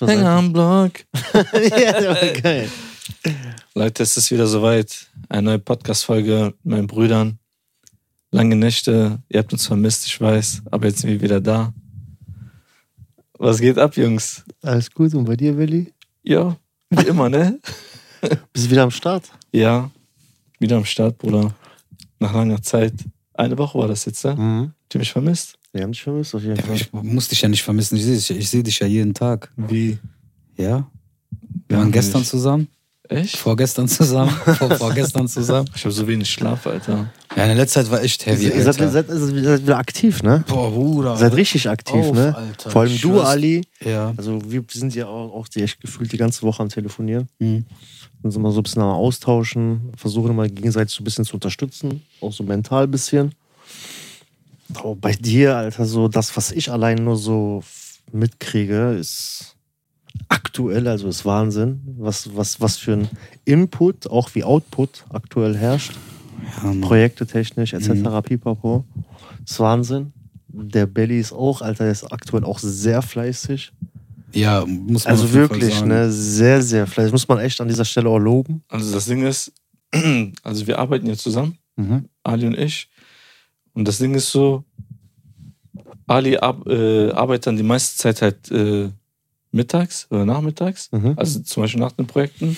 Hänger am Block. ja, der war geil. Leute, es ist wieder soweit. Eine neue Podcast-Folge mit meinen Brüdern. Lange Nächte. Ihr habt uns vermisst, ich weiß. Aber jetzt sind wir wieder da. Was geht ab, Jungs? Alles gut. Und bei dir, Willi? Ja, wie immer, ne? Bist du wieder am Start? Ja, wieder am Start, Bruder. Nach langer Zeit. Eine Woche war das jetzt, ne? Mhm. Habt ihr mich vermisst? Wir haben dich vermisst, auf jeden Ja, Fall. ich muss dich ja nicht vermissen. Ich sehe dich, ich seh dich ja jeden Tag. Wie? Ja? Wir waren gestern nicht. zusammen, Echt? vorgestern zusammen, vor, vorgestern zusammen. Ich habe so wenig Schlaf, Alter. Ja, in der letzten Zeit war echt heavy. ihr, seid, seid, seid- wieder aktiv, ne? Boah, Bruder. Seid richtig aktiv, Auf, ne? Alter. Vor allem Ich du, schwör's. Ali. Ja. Also wir sind ja auch, auch die echt gefühlt die ganze Woche am Telefonieren. Mhm. Sind immer so ein bisschen am Austauschen, versuchen immer gegenseitig so ein bisschen zu unterstützen, auch so mental ein bisschen. Aber bei dir, Alter, so das, was ich allein nur so mitkriege, ist aktuell, also ist Wahnsinn, was, was, was für ein Input, auch wie Output aktuell herrscht. Ja. Projekte technisch etc. Mhm. Pipapo. Ist Wahnsinn. Der Belly ist auch, Alter, der ist aktuell auch sehr fleißig. ja, muss man Also auf jeden Fall wirklich, sagen. ne, sehr, sehr fleißig. Muss man echt an dieser Stelle auch loben. Also das Ding ist, also wir arbeiten ja zusammen, Mhm. Ali und ich. Und das Ding ist so, Ali ab, äh, arbeitet dann die meiste Zeit halt äh, mittags oder nachmittags. Mhm. Also zum Beispiel nach den Projekten.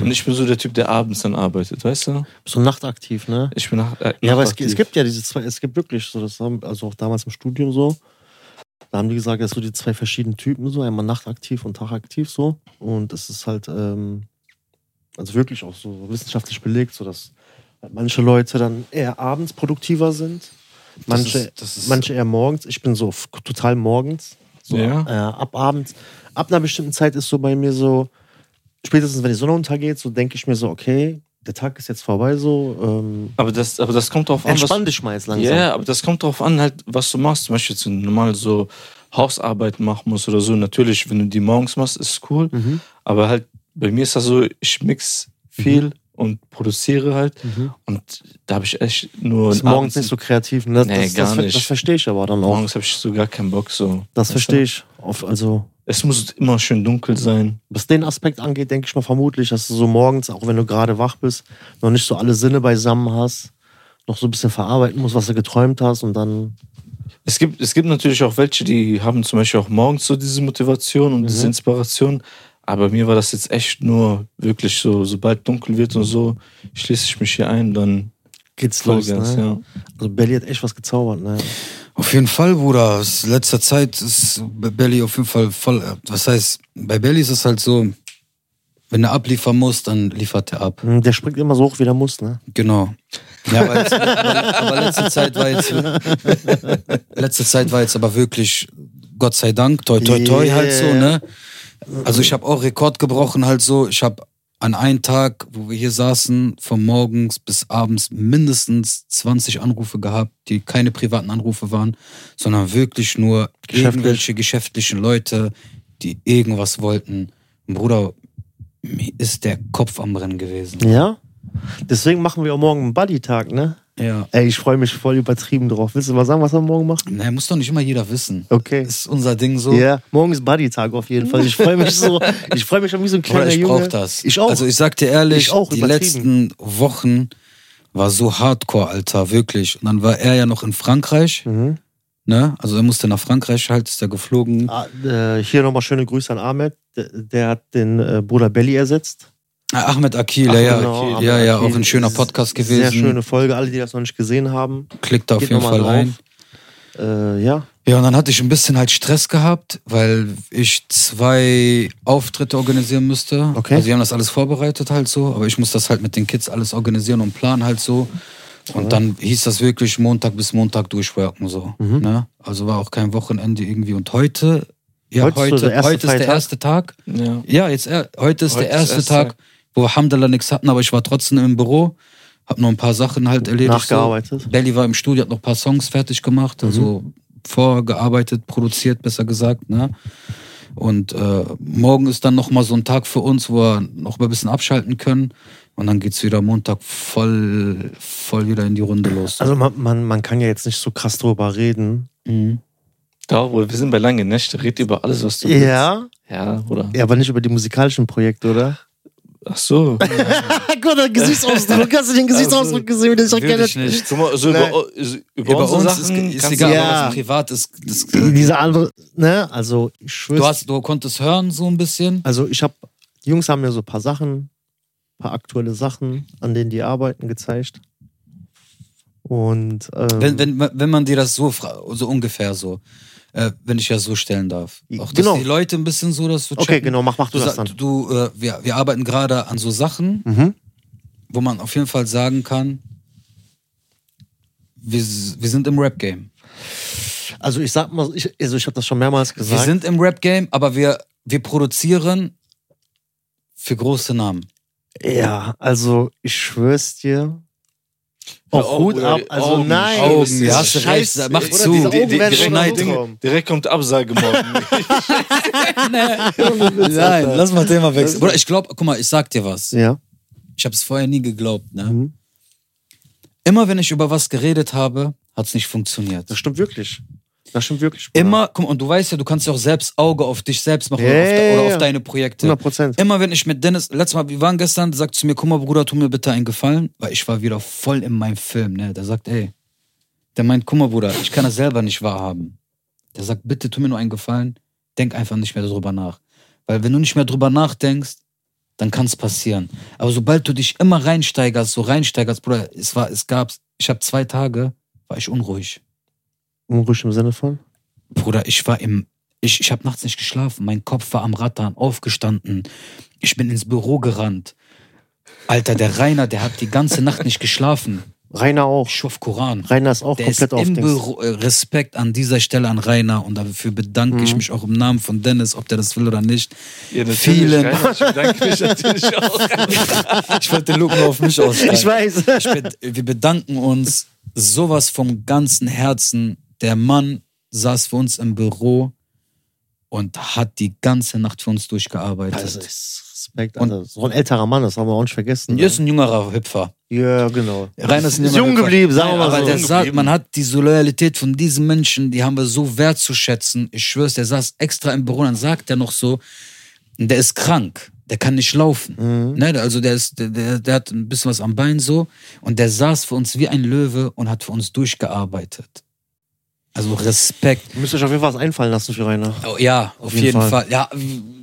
Und ich bin so der Typ, der abends dann arbeitet, weißt du? So nachtaktiv, ne? Ich bin nach, äh, Ja, aber es, es gibt ja diese zwei, es gibt wirklich so, das haben, also auch damals im Studium so, da haben die gesagt, es so die zwei verschiedenen Typen, so einmal nachtaktiv und tagaktiv so. Und es ist halt, ähm, also wirklich auch so wissenschaftlich belegt, so dass halt manche Leute dann eher abends produktiver sind, manche, ist- das ist- manche eher morgens. Ich bin so total morgens. So, Ja. äh, ab abends, ab einer bestimmten Zeit ist so bei mir so, spätestens wenn die Sonne untergeht, so denke ich mir so, okay, der Tag ist jetzt vorbei, so, ähm, aber, das, aber das kommt drauf an, entspann dich mal jetzt Ja, langsam. aber das kommt drauf an, halt, was du machst. Zum Beispiel, wenn du normal so Hausarbeit machen musst oder so. Natürlich, wenn du die morgens machst, ist es cool. Mhm. Aber halt, bei mir ist das so, ich mix viel und produziere halt. Mhm. Und da habe ich echt nur. Ist morgens nicht so kreativ. Ne? Das, Nee, das, gar das, nicht. das verstehe ich aber dann auch. Morgens habe ich so gar keinen Bock. So. Das verstehe ich. Auf, also, Es muss immer schön dunkel sein. was den Aspekt angeht, denke ich mal vermutlich, dass du so morgens, auch wenn du gerade wach bist, noch nicht so alle Sinne beisammen hast, noch so ein bisschen verarbeiten musst, was du geträumt hast und dann. Es gibt, es gibt natürlich auch welche, die haben zum Beispiel auch morgens so diese Motivation und diese Mhm. Inspiration. Aber bei mir war das jetzt echt nur wirklich so, sobald dunkel wird und so, schließe ich mich hier ein, dann Geht's los. Vollgas, Ne? ja. Also Belly hat echt was gezaubert. Ne? Auf jeden Fall, Bruder. Es- Letzter Zeit ist bei Belly auf jeden Fall voll. äh, Was heißt, bei Belly ist es halt so, wenn er abliefern muss, dann liefert er ab. Hm, Der springt immer so hoch, wie der muss. Ne? Genau. Ja, aber, jetzt, aber letzte Zeit war jetzt letzte Zeit war jetzt aber wirklich Gott sei Dank toi toi toi Yeah. halt so, ne? Also ich habe auch Rekord gebrochen halt so. Ich habe an einem Tag, wo wir hier saßen, von morgens bis abends mindestens 20 Anrufe gehabt, die keine privaten Anrufe waren, sondern wirklich nur Geschäftlich. irgendwelche geschäftlichen Leute, die irgendwas wollten. Bruder, mir ist der Kopf am Brennen gewesen. Ja? Deswegen machen wir auch morgen einen Buddy-Tag, ne? Ja. Ey, ich freue mich voll übertrieben drauf. Willst du mal sagen, was wir morgen machen? Naja, muss doch nicht immer jeder wissen. Okay. Ist unser Ding so. Ja, morgen ist Buddy-Tag auf jeden Fall. Ich freue mich so. Ich freue mich schon wie so ein kleiner Bruder, ich Junge. brauch das. Ich auch. Also ich sag dir ehrlich, Ich auch, die letzten Wochen war so hardcore, Alter, wirklich. Und dann war er ja noch in Frankreich, mhm. ne? Also er musste nach Frankreich halt, ist er geflogen. ah, äh, hier nochmal schöne Grüße an Ahmed. Der, der hat den äh, Bruder Belly ersetzt. Ah, Ahmed Akil, Ach, ja, ja. genau, Ahmed ja, ja, Akil. auch ein schöner Podcast gewesen. Sehr schöne Folge. Alle, die das noch nicht gesehen haben, Klickt da auf jeden Fall rein. Äh, ja. Ja, und dann hatte ich ein bisschen halt Stress gehabt, weil ich zwei Auftritte organisieren müsste. Okay. Also die haben das alles vorbereitet halt so, aber ich muss das halt mit den Kids alles organisieren und planen halt so. Und dann hieß das wirklich Montag bis Montag durchworken so. Mhm. Ne? Also war auch kein Wochenende irgendwie. Und heute, ja, Heute heute, ist der erste heute ist der erste Tag. Ja. Ja, jetzt heute ist Heute der ist erste Tag, Tag. Wo wir Hamdallah nichts hatten, aber ich war trotzdem im Büro, hab noch ein paar Sachen halt erledigt. Nachgearbeitet. So. Belly war im Studio, hat noch ein paar Songs fertig gemacht, also vorgearbeitet, produziert, besser gesagt. Ne? Und äh, morgen ist dann nochmal so ein Tag für uns, wo wir noch mal ein bisschen abschalten können. Und dann geht's wieder Montag voll, voll wieder in die Runde los. Also man, man, man kann ja jetzt nicht so krass drüber reden, mhm. Ja, Bruder, wir sind bei lange Nächte. Red über alles, was du willst. Ja? Ja, Bruder. Ja, aber nicht über die musikalischen Projekte, oder? Ach so. Gott, der Gesichtsausdruck. Hast du den Gesichtsausdruck gesehen, wie der sich Würde ich nicht. Guck mal, so Nein. über, so über, Über unsere uns ist, Sachen ist kannst egal, Ja. aber was privat ist. Das, Diese andere, ne? Also, ich schwör's. du, hast, du konntest hören so ein bisschen. also, ich habe, die Jungs haben mir so ein paar Sachen, ein paar aktuelle Sachen, an denen die arbeiten, gezeigt. Und, ähm, Wenn, wenn, wenn man dir das so, fra- so ungefähr so, äh, wenn ich das so stellen darf. Auch dass Genau. die Leute ein bisschen so, dass du okay, genau, mach, mach du, Du, das dann. du äh, wir, wir arbeiten gerade an so Sachen, Mhm. wo man auf jeden Fall sagen kann, wir, wir sind im Rap-Game. Also, ich sag mal, ich, also ich habe das schon mehrmals Wir gesagt. sind im Rap-Game, aber wir, wir produzieren für große Namen. Ja, also ich schwör's dir. Auch auf, Hut ab. Also Augen, nein. Augen, ja, hast du scheiß- recht, mach zu. Diese Die- Augen die- werden direkt schon. Direkt kommt Absage morgen. Nein, lass mal Thema wechseln. Bruder, ich glaube, guck mal, ich sag dir was. Ja. Ich habe es vorher nie geglaubt. Ne? Mhm. Immer wenn ich über was geredet habe, hat es nicht funktioniert. Das stimmt wirklich. Das stimmt wirklich. Bruder. Immer, guck mal, und du weißt ja, du kannst ja auch selbst Auge auf dich selbst machen Ja, oder, auf, de- oder auf deine Projekte. 100 Prozent. Immer wenn ich mit Dennis, letztes Mal, wir waren gestern, sagt zu mir, guck mal, Bruder, tu mir bitte einen Gefallen, weil ich war wieder voll in meinem Film, ne? Der sagt, ey, der meint, guck mal, Bruder, ich kann das selber nicht wahrhaben. Der sagt, bitte tu mir nur einen Gefallen, denk einfach nicht mehr darüber nach. Weil wenn du nicht mehr drüber nachdenkst, dann kann es passieren. Aber sobald du dich immer reinsteigerst, so reinsteigerst, Bruder, es war, es gab's, ich habe zwei Tage, war ich unruhig. Unruhig im Sinne von? Bruder, ich war im, ich, ich habe nachts nicht geschlafen. Mein Kopf war am Rattern, aufgestanden. Ich bin ins Büro gerannt. Alter, der Rainer, der hat die ganze Nacht nicht geschlafen. Rainer auch. Ich auf Koran. Rainer ist auch Der ist komplett auf im. Büro. äh, Respekt an dieser Stelle an Rainer und dafür bedanke ich Mhm. mich auch im Namen von Dennis, ob der das will oder nicht. Ja, Vielen- Rainer, Ich bedanke mich natürlich auch. Ich wollte den Look nur auf mich aussteigen. Ich weiß. Ich bed- wir bedanken uns sowas vom ganzen Herzen. Der Mann saß für uns im Büro und hat die ganze Nacht für uns durchgearbeitet. Das ist Respekt. Alter. so ein älterer Mann, das haben wir auch nicht vergessen. Hier ist ein jüngerer Hüpfer. Ja, genau. Rainer ist ein jüngerer jung geblieben, sagen wir mal Aber so. der Jung sagt, man hat diese Loyalität von diesen Menschen, die haben wir so wertzuschätzen. Ich schwör's, der saß extra im Büro und dann sagt er noch so, der ist krank, der kann nicht laufen. Mhm. Ne, also der, ist, der, der, der hat ein bisschen was am Bein so und der saß für uns wie ein Löwe und hat für uns durchgearbeitet. Also Respekt. Müsst euch auf jeden Fall was einfallen lassen für Rainer. Oh, ja, auf, jeden, jeden Fall. Fall. Ja,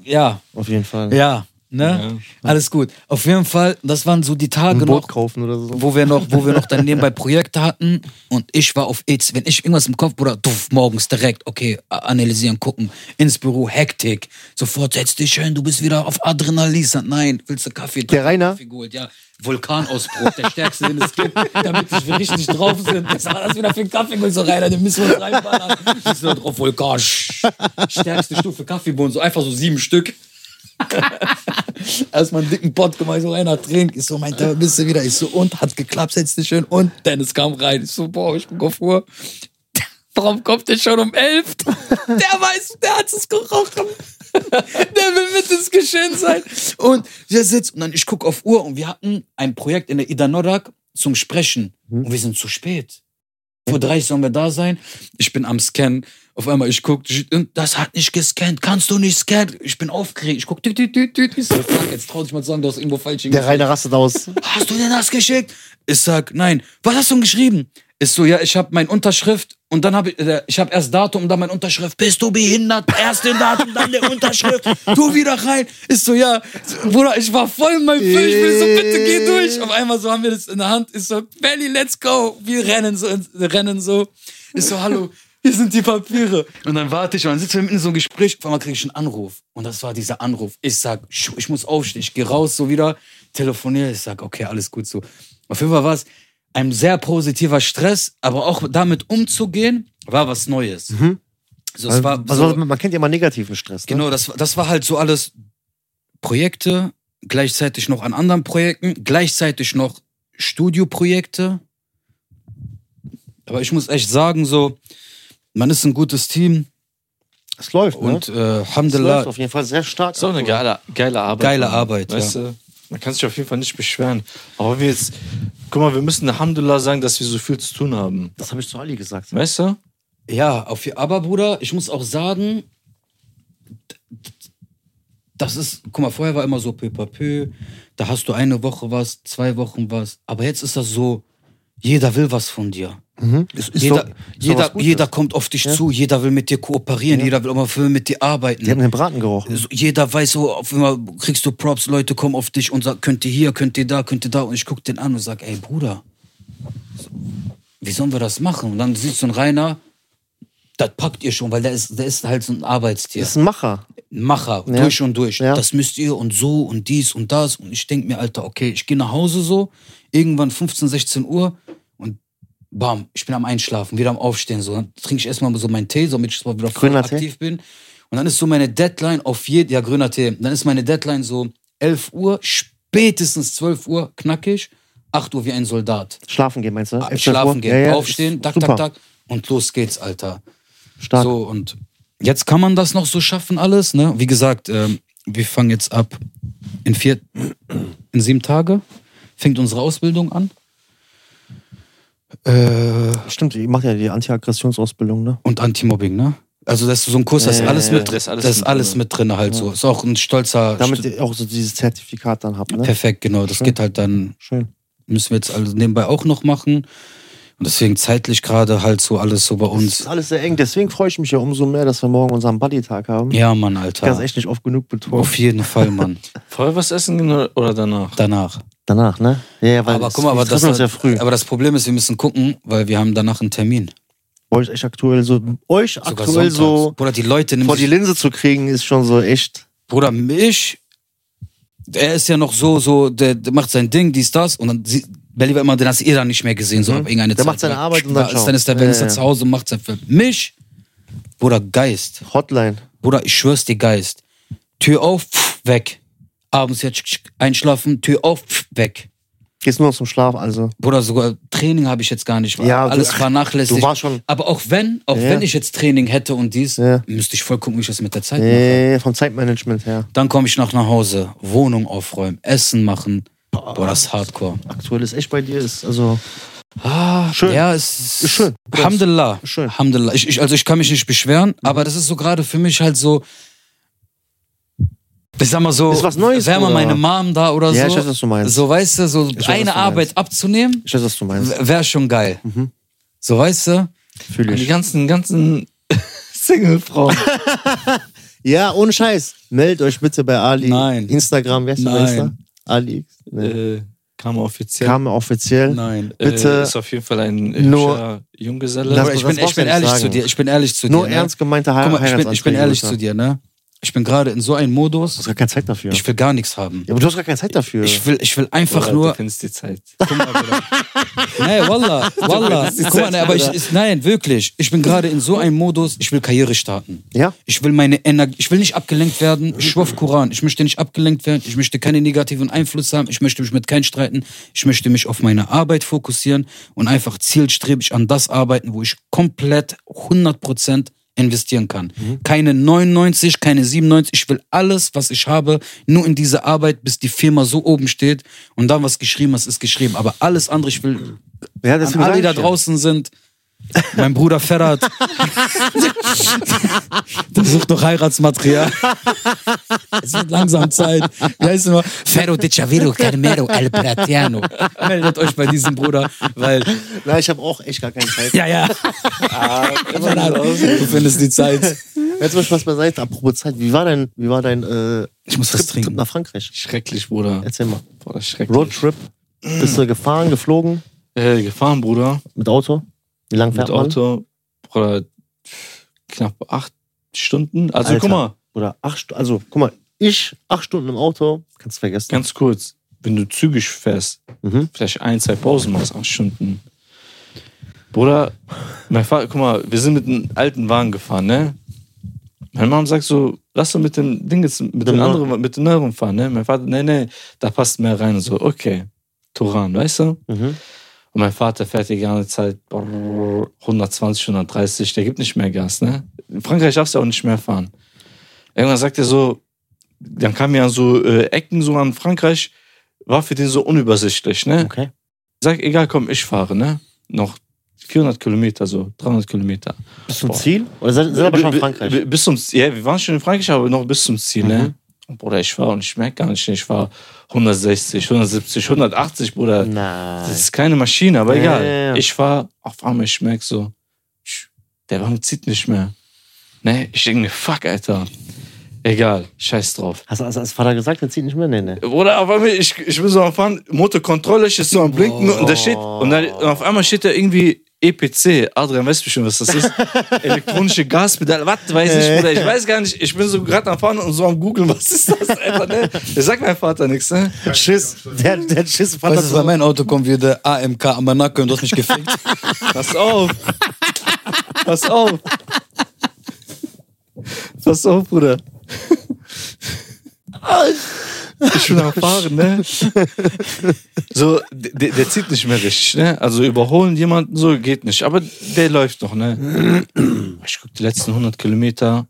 ja, Auf jeden Fall. ja. Ne? Alles gut. Auf jeden Fall, das waren so die Tage Ein noch Boot kaufen oder so. wo wir noch, wo wir noch dann nebenbei Projekte hatten und ich war auf EZ, wenn ich irgendwas im Kopf, Bruder, tuff, morgens direkt, okay, analysieren, gucken, ins Büro, Hektik, sofort setz dich hin, du bist wieder auf Adrenalin, nein, willst du Kaffee? Der Rainer? Kaffee geholt, ja, Vulkanausbruch, der stärkste, den es gibt, damit wir richtig drauf sind. Was war das wieder für ein Kaffee? Und so, Rainer, den müssen wir uns reinballern. Ich so drauf, Vulkan, stärkste Stufe Kaffeebohnen, so einfach so sieben Stück. Erstmal einen dicken Pott gemacht, ich so einer trinkt. Ich so, meinte, bist du wieder? Ich so, und? Hat geklappt, setz dich schön. Und Dennis kam rein. Ich so, boah, ich guck auf Uhr. Warum kommt der schon um elf? Der weiß, der hat es gerochen. Der will mit ins Geschehen sein. Und wir sitzen, und dann ich guck auf Uhr und wir hatten ein Projekt in der Ida Nodak zum Sprechen. Und wir sind zu spät. Vor 30 sollen wir da sein. Ich bin am Scannen. Auf einmal, ich guck, das hat nicht gescannt. Kannst du nicht scannen? Ich bin aufgeregt. Ich guck, tüt, tüt, tüt, tüt. Ich so, fuck, jetzt trau dich mal zu sagen, du hast irgendwo falsch Der. Rainer rastet aus. Hast du denn das geschickt? Ich sag, nein. Was hast du denn geschrieben? Ist so, ja, ich habe meine Unterschrift und dann habe ich, äh, ich habe erst Datum und dann meine Unterschrift. Bist du behindert? Erst den Datum, dann der Unterschrift. Du wieder rein. Ist so, ja, Bruder, ich war voll in meinem Film. Ich will so, bitte geh durch. Auf einmal so haben wir das in der Hand. Ist so, Belly, let's go. Wir rennen so, rennen so. Ist so, hallo. Hier sind die Papiere. Und dann warte ich und dann sitzen wir mitten in so einem Gespräch. Auf einmal kriege ich einen Anruf. Und das war dieser Anruf. Ich sag, ich muss aufstehen. Ich gehe raus, so wieder, telefoniere. Ich sag, okay, alles gut so. Auf jeden Fall war es ein sehr positiver Stress, aber auch damit umzugehen, war was Neues. So, es war also, so, man kennt ja immer negativen Stress. Ne? genau, das, das war halt so alles Projekte, gleichzeitig noch an anderen Projekten, gleichzeitig noch Studioprojekte. Aber ich muss echt sagen, so, man ist ein gutes Team Es läuft, ne? und äh, es Alhamdulillah, läuft auf jeden Fall sehr stark. So eine geile, geile Arbeit. Geile Mann. Arbeit, weißt du? Man kann sich auf jeden Fall nicht beschweren. Aber wir jetzt, guck mal, wir müssen Alhamdulillah sagen, dass wir so viel zu tun haben. Das habe ich zu Ali gesagt. Weißt du? Ja, auf, aber Bruder, ich muss auch sagen, das ist, guck mal, vorher war immer so peu à peu, da hast du eine Woche was, zwei Wochen was, aber jetzt ist das so, jeder will was von dir. Mhm. Ist, ist jeder doch- jeder, jeder kommt auf dich Ja. zu, jeder will mit dir kooperieren, jeder will auch mal für- mit dir arbeiten. Die haben den Braten gerochen. So, jeder weiß so, auf einmal kriegst du Props, Leute kommen auf dich und sagen, könnt ihr hier, könnt ihr da, könnt ihr da. Und ich guck den an und sag, ey Bruder, so, wie sollen wir das machen? Und dann siehst du einen Rainer, das packt ihr schon, weil der ist, der ist halt so ein Arbeitstier. Das ist ein Macher. Ein Macher, Ja. durch und durch. Ja. Das müsst ihr und so und dies und das. Und ich denk mir, Alter, okay, ich gehe nach Hause so, irgendwann 15, 16 Uhr und bam, ich bin am Einschlafen, wieder am Aufstehen. So. Dann trinke ich erstmal so meinen Tee, damit ich mal wieder voll aktiv bin. Und dann ist so meine Deadline auf jeden, ja, grüner Tee. Dann ist meine Deadline so 11 Uhr, spätestens 12 Uhr, knackig, 8 Uhr wie ein Soldat. Schlafen gehen, meinst du? Zwölf Schlafen Uhr? gehen, Ja, aufstehen, tak, tak, tak. Und los geht's, Alter. Stark. So, und jetzt kann man das noch so schaffen, alles, ne? Wie gesagt, ähm, wir fangen jetzt ab in vier, in sieben Tage fängt unsere Ausbildung an. Äh, Stimmt, ihr macht ja die Anti-Aggressionsausbildung, ne? und Anti-Mobbing, ne? Also das ist so ein Kurs, da ist Ja, alles ja, mit ja. drin. Das ist alles Das mit drin. mit halt so. Ist auch ein stolzer. Damit ihr auch so dieses Zertifikat dann habt, ne? Perfekt, genau. Das Schön. geht halt dann, Schön. müssen wir jetzt also nebenbei auch noch machen. Und deswegen zeitlich gerade halt so alles so bei Das uns. ist alles sehr eng. Deswegen freue ich mich ja umso mehr, dass wir morgen unseren Buddy-Tag haben. Ja, Mann, Ich kann es Alter. echt nicht oft genug betonen. Auf jeden Fall, Mann. Vorher was essen oder- danach? Danach. Danach, ne? Ja, ja, weil aber es- guck mal, aber das, uns ja früh. aber das Problem ist, wir müssen gucken, weil wir haben danach einen Termin. euch echt aktuell so, euch Sogar aktuell sonntags. so Bruder, die Leute nehmen vor die Linse zu kriegen, ist schon so echt. Bruder, mich, er ist ja noch so, so, der, der macht sein Ding, dies, das, und dann sieht, Belly war immer, den hast du eh dann nicht mehr gesehen, so Mhm. ab irgendeine Der Zeit. macht seine weil Arbeit und dann ist, dann ist der, Ja, ist er ja. zu Hause und macht sein Film. Mich, Bruder, Geist. Hotline. Bruder, ich schwör's dir, Geist. Tür auf, pff, weg. Abends jetzt einschlafen, Tür auf, pff, weg. Gehst nur noch zum Schlaf, also. Bruder, sogar Training habe ich jetzt gar nicht. Ja, du- alles. Du warst schon Aber auch wenn, auch Ja. wenn ich jetzt Training hätte und dies, Ja. müsste ich voll gucken, wie ich das mit der Zeit mache. äh, vom Zeitmanagement her. Dann komme ich noch nach Hause, Wohnung aufräumen, Essen machen. Boah, das ist Hardcore. Aktuell ist echt bei dir, ist also. Ah, Schön. Ja, es ist, Ist schön. Alhamdulillah. Ist schön. Mhm. Alhamdulillah. Ich, ich, also ich kann mich nicht beschweren, aber das ist so gerade für mich halt so. Ich sag mal so, Ist was Neues, wäre mal meine Mom da oder Ja, so. ich weiß, was du meinst. So, weißt du, so weiß, eine du Arbeit meinst. abzunehmen, Ich weiß, was du meinst. wäre schon geil. Mhm. So, weißt du? Fühle Die ich. ganzen, ganzen Single-Frauen. Ja, ohne Scheiß. Meldet euch bitte bei Ali. Nein. Instagram, wer ist der? Nein. Wer ist der? Ali. Nee. äh, kam offiziell. Kam offiziell. Nein. bitte Äh, ist auf jeden Fall ein nur- hübscher Junggeselle. Ich bin, ich bin ehrlich sagen. zu dir. Ich bin ehrlich zu Nur dir. ernst gemeinte Ne? He Guck mal, ich bin, ich bin ehrlich zu dir, ne? Ich bin gerade in so einem Du Modus, hast gar keine Zeit dafür. ich will gar nichts haben. ja, aber du hast gar keine Zeit dafür. Ich will, ich will einfach Bruder, nur. Du findest die Zeit. Guck mal. Nee, Wallah, Wallah. Guck mal, nee, aber ich, ist, nein, wirklich. Ich bin gerade in so einem Modus, ich will Karriere starten. ja? Ich will meine Energie, ich will nicht abgelenkt werden. Ich schwör auf Koran. Ich möchte nicht abgelenkt werden. Ich möchte keine negativen Einflüsse haben. Ich möchte mich mit keinem streiten. Ich möchte mich auf meine Arbeit fokussieren und einfach zielstrebig an das arbeiten, wo ich komplett 100% investieren kann. Keine 99, keine 97. Ich will alles, was ich habe, nur in diese Arbeit, bis die Firma so oben steht und dann was geschrieben ist, ist geschrieben. Aber alles andere, ich will Ja, an alle, die da ja. draußen sind. Mein Bruder Ferrat. Der sucht noch Heiratsmaterial. Es wird langsam Zeit. Wie heißt immer? Ferro de Chavero Carmero El Pratiano. Meldet euch bei diesem Bruder, weil, Nein, ich habe auch echt gar keine Zeit. ja, ja. Ferrat, du findest die Zeit. Jetzt mal Spaß beiseite. Apropos Zeit, wie war dein, wie war dein äh, Ich muss was Trip, trinken. Trip nach Frankreich? Schrecklich, Bruder. Erzähl mal. Bruder, schrecklich. Roadtrip. Bist du gefahren, geflogen? Äh, gefahren, Bruder. Mit Auto? Wie lange fährt Mit man? Auto. Bruder, knapp acht Stunden. Also Alter. guck mal, Oder acht Stunden. Also, guck mal, ich acht Stunden im Auto, kannst du vergessen. ganz kurz. Wenn du zügig fährst, Mhm. vielleicht ein, zwei Pausen machst, acht Stunden. Bruder, mein Vater, guck mal, wir sind mit einem alten Wagen gefahren, ne? Meine Mom sagt so, lass doch mit dem Ding jetzt, mit dem anderen, mit dem neueren fahren, ne? Mein Vater, nee, nee, da passt mehr rein so, okay. Turan, weißt du? Mhm. Und mein Vater fährt die ganze Zeit brrr, 120, 130, der gibt nicht mehr Gas, ne? In Frankreich darfst du auch nicht mehr fahren. Irgendwann sagt er so, dann kamen ja so äh, Ecken so an Frankreich, war für den so unübersichtlich, ne? Okay. Sag, egal, komm, ich fahre, ne? Noch 400 Kilometer, so 300 Kilometer. Bis zum Boah. Ziel? Oder seid, seid aber schon in Frankreich? Bis zum, ja, wir waren schon in Frankreich, aber noch bis zum Ziel, Mhm. ne? Und Bruder, ich war und ich merke gar nicht, ich war 160, 170, 180, Bruder. Nein. Das ist keine Maschine, aber Ja, egal. Ich war auf einmal, ich merke so, der Wagen zieht nicht mehr. Ne, ich denke mir, fuck, Alter. Egal, scheiß drauf. Hast du hast, hast Vater gesagt, der zieht nicht mehr? Nee, nee. Bruder, auf einmal, ich, ich bin so am Fahren, Motorkontrolle, ich ist so am Blinken und da steht, und, dann, und auf einmal steht da irgendwie EPC. Adrian weiß bestimmt, was das ist. Elektronische Gaspedale, was weiß ich, Bruder, ich weiß gar nicht, ich bin so gerade am Fahren und so am googeln, was ist das, Alter, ne? Der sagt mein Vater nichts, ne? Schiss. Der, der Schiss. Vater Weißt du, bei meinem Auto kommt wieder der AMK am Nacken und du hast mich gefickt. Pass auf. Pass auf. Pass auf, Bruder. Ich bin am Fahren, ne? So, der, der zieht nicht mehr richtig, ne? Also überholen jemanden so geht nicht. Aber der läuft noch, ne? Ich guck die letzten 100 Kilometer.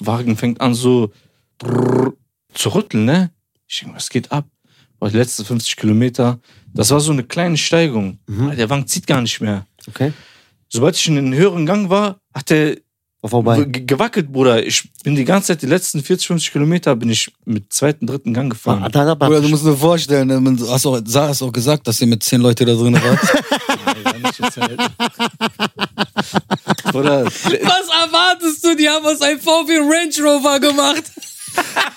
Wagen fängt an so brrr, zu rütteln, ne? Ich denke, was geht ab? Boah, die letzten 50 Kilometer. Das war so eine kleine Steigung. Der Wagen zieht gar nicht mehr. Okay. Sobald ich in den höheren Gang war, hat der vorbei. ge- gewackelt, Bruder. Ich bin die ganze Zeit, die letzten 40, 50 Kilometer bin ich mit zweiten, dritten Gang gefahren. Ah, aber, Bruder, du musst dir vorstellen, du hast auch, Sarah hast auch gesagt, dass ihr mit zehn Leuten da drin wart. Bruder, Was erwartest du? Die haben aus einem VW Range Rover gemacht.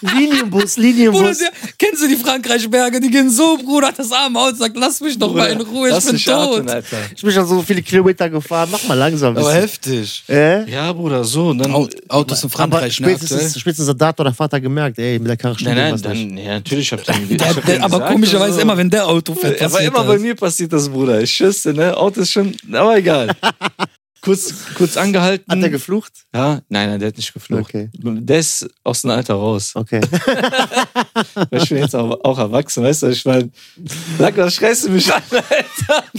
Linienbus, Bruder, Linienbus. der, kennst du die Frankreich-Berge? Die gehen so, Bruder, das arme Haus sagt, lass mich doch mal in Ruhe, ich bin mich atmen, tot. Alter. Ich bin schon so viele Kilometer gefahren. Mach mal langsam. Aber heftig. Äh? Ja, Bruder, so. Und dann, Au- Autos in Aber Frankreich, ne, spätestens, aktuell. spätestens hat Dato oder Vater gemerkt, ey, mit der Karre stimmt nein, nein, dann, ja, natürlich hab ich dann, ich Der, hab der, denen aber gesagt, komischerweise also, immer, wenn der Auto fährt, Aber immer bei das. mir passiert das, Bruder. Ich schüsse, ne? Auto ist schon, aber egal. kurz, kurz angehalten. Hat er geflucht? ja, nein, nein, der hat nicht geflucht. Okay. Der ist aus dem Alter raus. Okay. Weil ich bin jetzt auch, auch erwachsen, weißt du? Ich meine, sag, was schreist du mich an, Alter?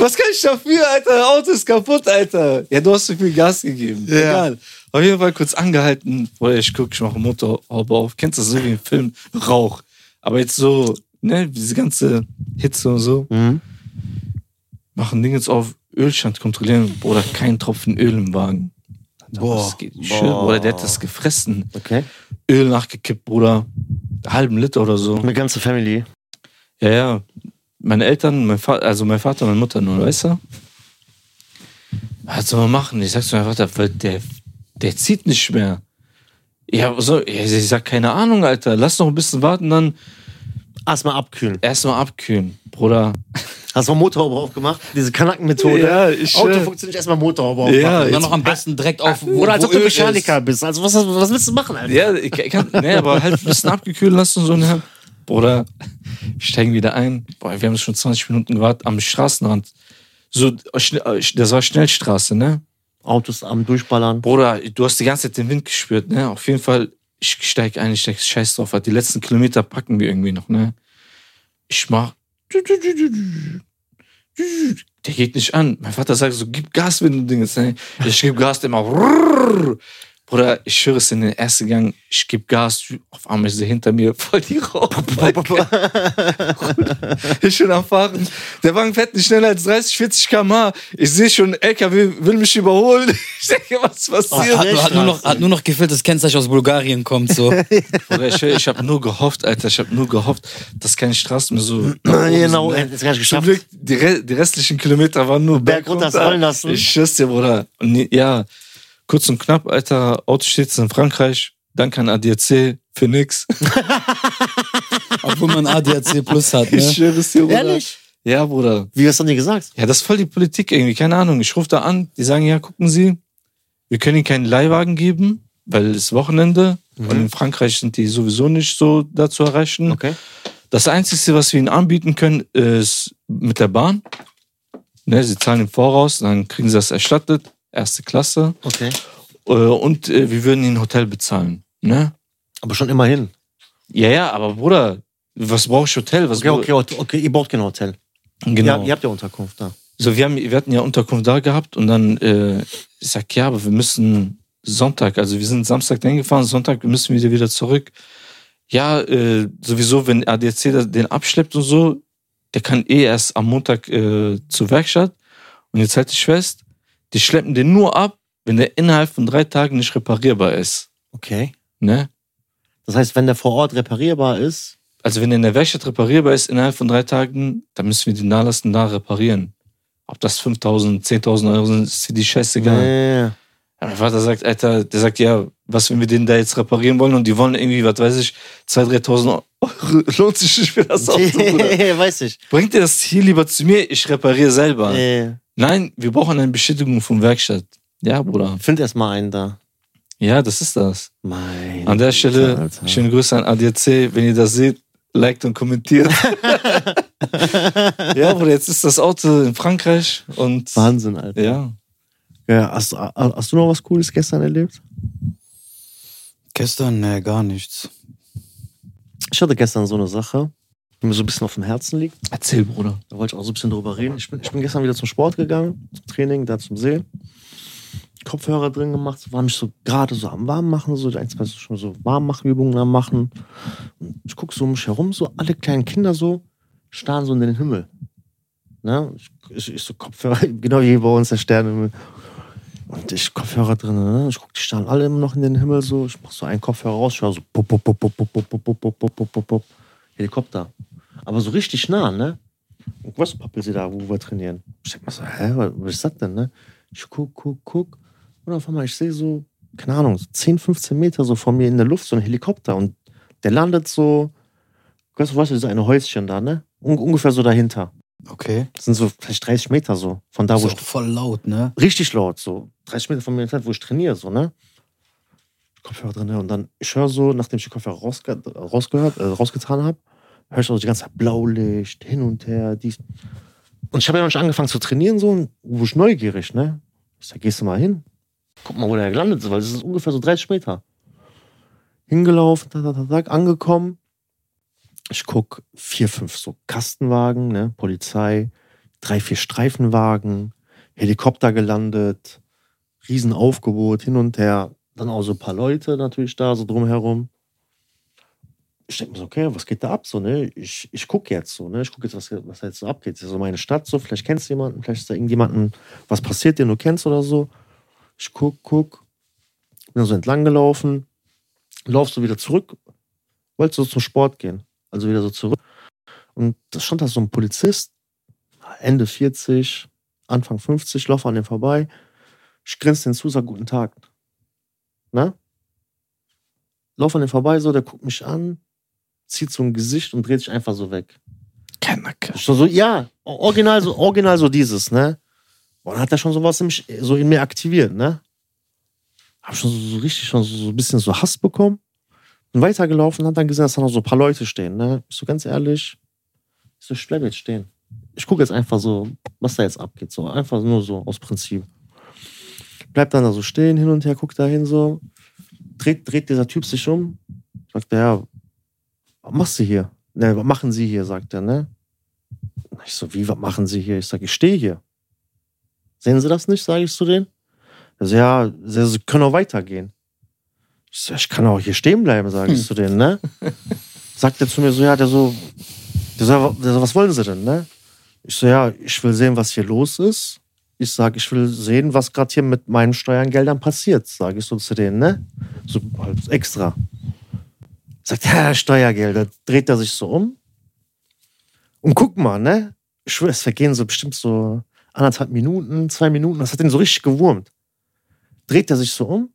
Was kann ich dafür, Alter? Auto ist kaputt, Alter. Ja, du hast so viel Gas gegeben. Ja. Egal. Auf jeden Fall kurz angehalten. Oder ich guck, ich mache Motorhaube auf. Kennst du das so wie im Film? Rauch. Aber jetzt so, ne, diese ganze Hitze und so. Mhm. Machen Ding jetzt auf Ölstand kontrollieren. Bruder, kein Tropfen Öl im Wagen. Boah. Das geht schön. Bruder, der hat das gefressen. Okay. Öl nachgekippt, Bruder. Halben Liter oder so. Eine ganze Family. Ja, ja. Meine Eltern, mein Vater, also mein Vater und meine Mutter nur, weißt du? Was soll man machen? Ich sag zu meinem Vater, weil der, der zieht nicht mehr. Ja, so, ich sag, keine Ahnung, Alter. Lass noch ein bisschen warten, dann Erstmal abkühlen. erstmal abkühlen. Bruder. Hast du mal Motorhaube aufgemacht? Diese Kanackenmethode. Ja, ich, Auto äh, funktioniert erstmal Motorhaube aufmachen. Ja, Und dann noch am besten direkt auf, wo, Oder als ob du Mechaniker bist. Also was, was willst du machen, Alter? Ja, ich kann, nee, aber halt ein bisschen abgekühlt lassen und so. Ne? Bruder, wir steigen wieder ein. Boah, wir haben schon 20 Minuten gewartet am Straßenrand. So, schn- das war Schnellstraße, ne? Autos am Durchballern. Bruder, du hast die ganze Zeit den Wind gespürt, ne? Auf jeden Fall, ich steig ein, ich denke, scheiß drauf, die letzten Kilometer packen wir irgendwie noch, ne? Ich mach. Der geht nicht an. Mein Vater sagt so, gib Gas, wenn du Dinges, ne? Ich geb Gas, der macht. Bruder, ich schwöre es in den ersten Gang, ich geb Gas, auf einmal ist er hinter mir voll die Rauchwolke. Ich bin am Fahren. Der Wagen fährt nicht schneller als 30, 40 km/h. Ich sehe schon, LKW will mich überholen. Ich denke, was passiert? Hat, nur- hat, nur noch, hat nur noch gefehlt, dass Kennzeichen aus Bulgarien kommt. So. Bruder, ich, ich habe nur gehofft, Alter, ich habe nur gehofft, dass keine Straßen mehr so. Genau, sind, ne? jetzt gar nicht geschafft. Glück, die, die restlichen Kilometer waren nur Berg runter, lassen. Ich schwör's dir, Bruder. Und ja, kurz und knapp, Alter, Auto steht in Frankreich. Danke an ADAC für nix. Obwohl man ADAC Plus hat. Ich Ne? schwöre es dir, Bruder. Ehrlich? Ja, Bruder. Wie hast du denn dir gesagt? Ja, das ist voll die Politik irgendwie, keine Ahnung. Ich rufe da an, die sagen, ja, gucken Sie, wir können Ihnen keinen Leihwagen geben, weil es ist Wochenende und in Frankreich sind die sowieso nicht so da zu erreichen. Okay. Das Einzige, was wir Ihnen anbieten können, ist mit der Bahn. Ne, Sie zahlen im Voraus, dann kriegen Sie das erstattet, erste Klasse. Okay. Äh, Und äh, wir würden ein Hotel bezahlen. Ne? Aber schon immerhin. Ja, ja, aber Bruder, was brauche ich Hotel? Was Okay, okay, okay, ihr braucht kein Hotel. Genau. Ja, ihr habt ja Unterkunft da. So, wir, haben, wir hatten ja Unterkunft da gehabt und dann, äh, ich sag, ja, aber wir müssen Sonntag, also wir sind Samstag dahin gefahren, Sonntag müssen wir wieder zurück. Ja, äh, sowieso, wenn ADAC den abschleppt und so, der kann eh erst am Montag äh, zur Werkstatt. Und jetzt halt dich fest, die schleppen den nur ab, wenn der innerhalb von drei Tagen nicht reparierbar ist. Okay. Ne? Das heißt, wenn der vor Ort reparierbar ist, Also wenn der in der Werkstatt reparierbar ist innerhalb von drei Tagen, dann müssen wir den Nachlassen da reparieren. Ob das 5.000, 10.000 Euro sind, ist dir die scheißegal. nee. Ja, Mein Vater sagt, Alter, der sagt, ja, was, wenn wir den da jetzt reparieren wollen und die wollen irgendwie, was weiß ich, 2.000, 3.000 Euro, lohnt sich nicht für das Auto, Bruder. weiß ich. Bringt ihr das hier lieber zu mir, ich repariere selber. Nee. Nein, wir brauchen eine Bestätigung von Werkstatt. Ja, Bruder. Find erst mal einen da. Ja, das ist das. Mein An der Stelle, Alter. schöne Grüße an ADAC, wenn ihr das seht, liked und kommentiert. ja, Bruder, jetzt ist das Auto in Frankreich und Wahnsinn, Alter. ja, Ja, hast, hast du noch was Cooles gestern erlebt? Gestern, nee, gar nichts. Ich hatte gestern so eine Sache, die mir so ein bisschen auf dem Herzen liegt. erzähl, Bruder. Da wollte ich auch so ein bisschen drüber reden. Ich bin, ich bin gestern wieder zum Sport gegangen, zum Training, da zum See. Kopfhörer drin gemacht, war mich so gerade so am warm machen, so ein, zwei schon so Warmmachübungen am machen. Und ich gucke so um mich herum, so alle kleinen Kinder so starren so in den Himmel. Ne? Ich, ich, so Kopfhörer, genau wie bei uns der Sternenhimmel. Und ich Kopfhörer drin, ne? ich gucke, die starren alle immer noch in den Himmel so. Ich mach so einen Kopfhörer raus, ich höre so pop, pop, pop, pop, pop, pop, pop, pop, pop, pop, pop, pop. Helikopter. Aber so richtig nah, ne? Und was pappelt sie da, wo wir trainieren? Ich denk mal so, hä, was was ist das denn, ne? Ich guck, guck, guck. Und auf einmal, ich sehe so, keine Ahnung, so 10, 15 Meter so von mir in der Luft so ein Helikopter. Und der landet so, weißt du, weißt du, so eine Häuschen da, ne? Un ungefähr so dahinter. Okay. Das sind so vielleicht 30 Meter so. Von da, ist wo auch ich voll laut, ne? richtig laut, so 30 Meter von mir entfernt, wo ich trainiere, so, ne? Kopfhörer drin, ne? Und dann, ich höre so, nachdem ich die Kopfhörer rausge rausgehört, äh, rausgetan habe, höre ich auch die ganze Zeit Blaulicht, hin und her, dies. Und ich habe ja noch nicht angefangen zu trainieren, so, und wo ich neugierig, ne? Ich sag, gehst du mal hin? Guck mal, wo der gelandet ist, weil es ist ungefähr so 30 Meter. Hingelaufen, tak, tak, tak, tak, angekommen. Ich guck vier, fünf so Kastenwagen, ne? Polizei, drei, vier Streifenwagen, Helikopter gelandet, Riesenaufgebot hin und her. Dann auch so ein paar Leute natürlich da, so drumherum. Ich denke mir so, okay, was geht da ab? So, ne? Ich, ich gucke jetzt so, ne? Ich gucke jetzt, was, was jetzt so abgeht. Das ist so meine Stadt, so, vielleicht kennst du jemanden, vielleicht ist da irgendjemanden, was passiert, den du kennst oder so. Ich guck, guck, bin so entlang gelaufen, laufst so wieder zurück, wolltest so zum Sport gehen. Also wieder so zurück. Und da stand da so ein Polizist, Ende 40, Anfang 50, laufe an dem vorbei. Ich grinse den zu, sag guten Tag. Ne? Lauf an dem vorbei, so, der guckt mich an, zieht so ein Gesicht und dreht sich einfach so weg. Kanacke. So, so, ja, original so, original so dieses, ne? Und dann hat er schon sowas in mich, so in mir aktiviert, ne? Hab schon so, so richtig schon so, so ein bisschen so Hass bekommen. Bin weitergelaufen, hat dann gesehen, dass da noch so ein paar Leute stehen, ne? Ich so, ganz ehrlich, ich so, ich bleib jetzt stehen. Ich gucke jetzt einfach so, was da jetzt abgeht, so. Einfach nur so, aus Prinzip. Bleibt dann da so stehen, hin und her, guckt da hin, so. Dreht, dreht dieser Typ sich um. Sagt ja, was machst du hier? Ne, was machen Sie hier, sagt er, ne? Ich so, wie, was machen Sie hier? Ich sage, ich stehe hier. Sehen Sie das nicht, sage ich zu denen. Er so, ja, Sie können auch weitergehen. Ich so, ich kann auch hier stehen bleiben, sage ich zu denen, ne? Sagt er zu mir so, ja, der so, der so, der so, was wollen Sie denn, ne? Ich so, ja, ich will sehen, was hier los ist. Ich sage, ich will sehen, was gerade hier mit meinen Steuergeldern passiert, sage ich so zu denen, ne? So extra. Sagt, ja, Steuergelder. Dreht er sich so um. Und guck mal, ne? Ich es vergehen so bestimmt so anderthalb Minuten, zwei Minuten. Das hat ihn so richtig gewurmt. Dreht er sich so um.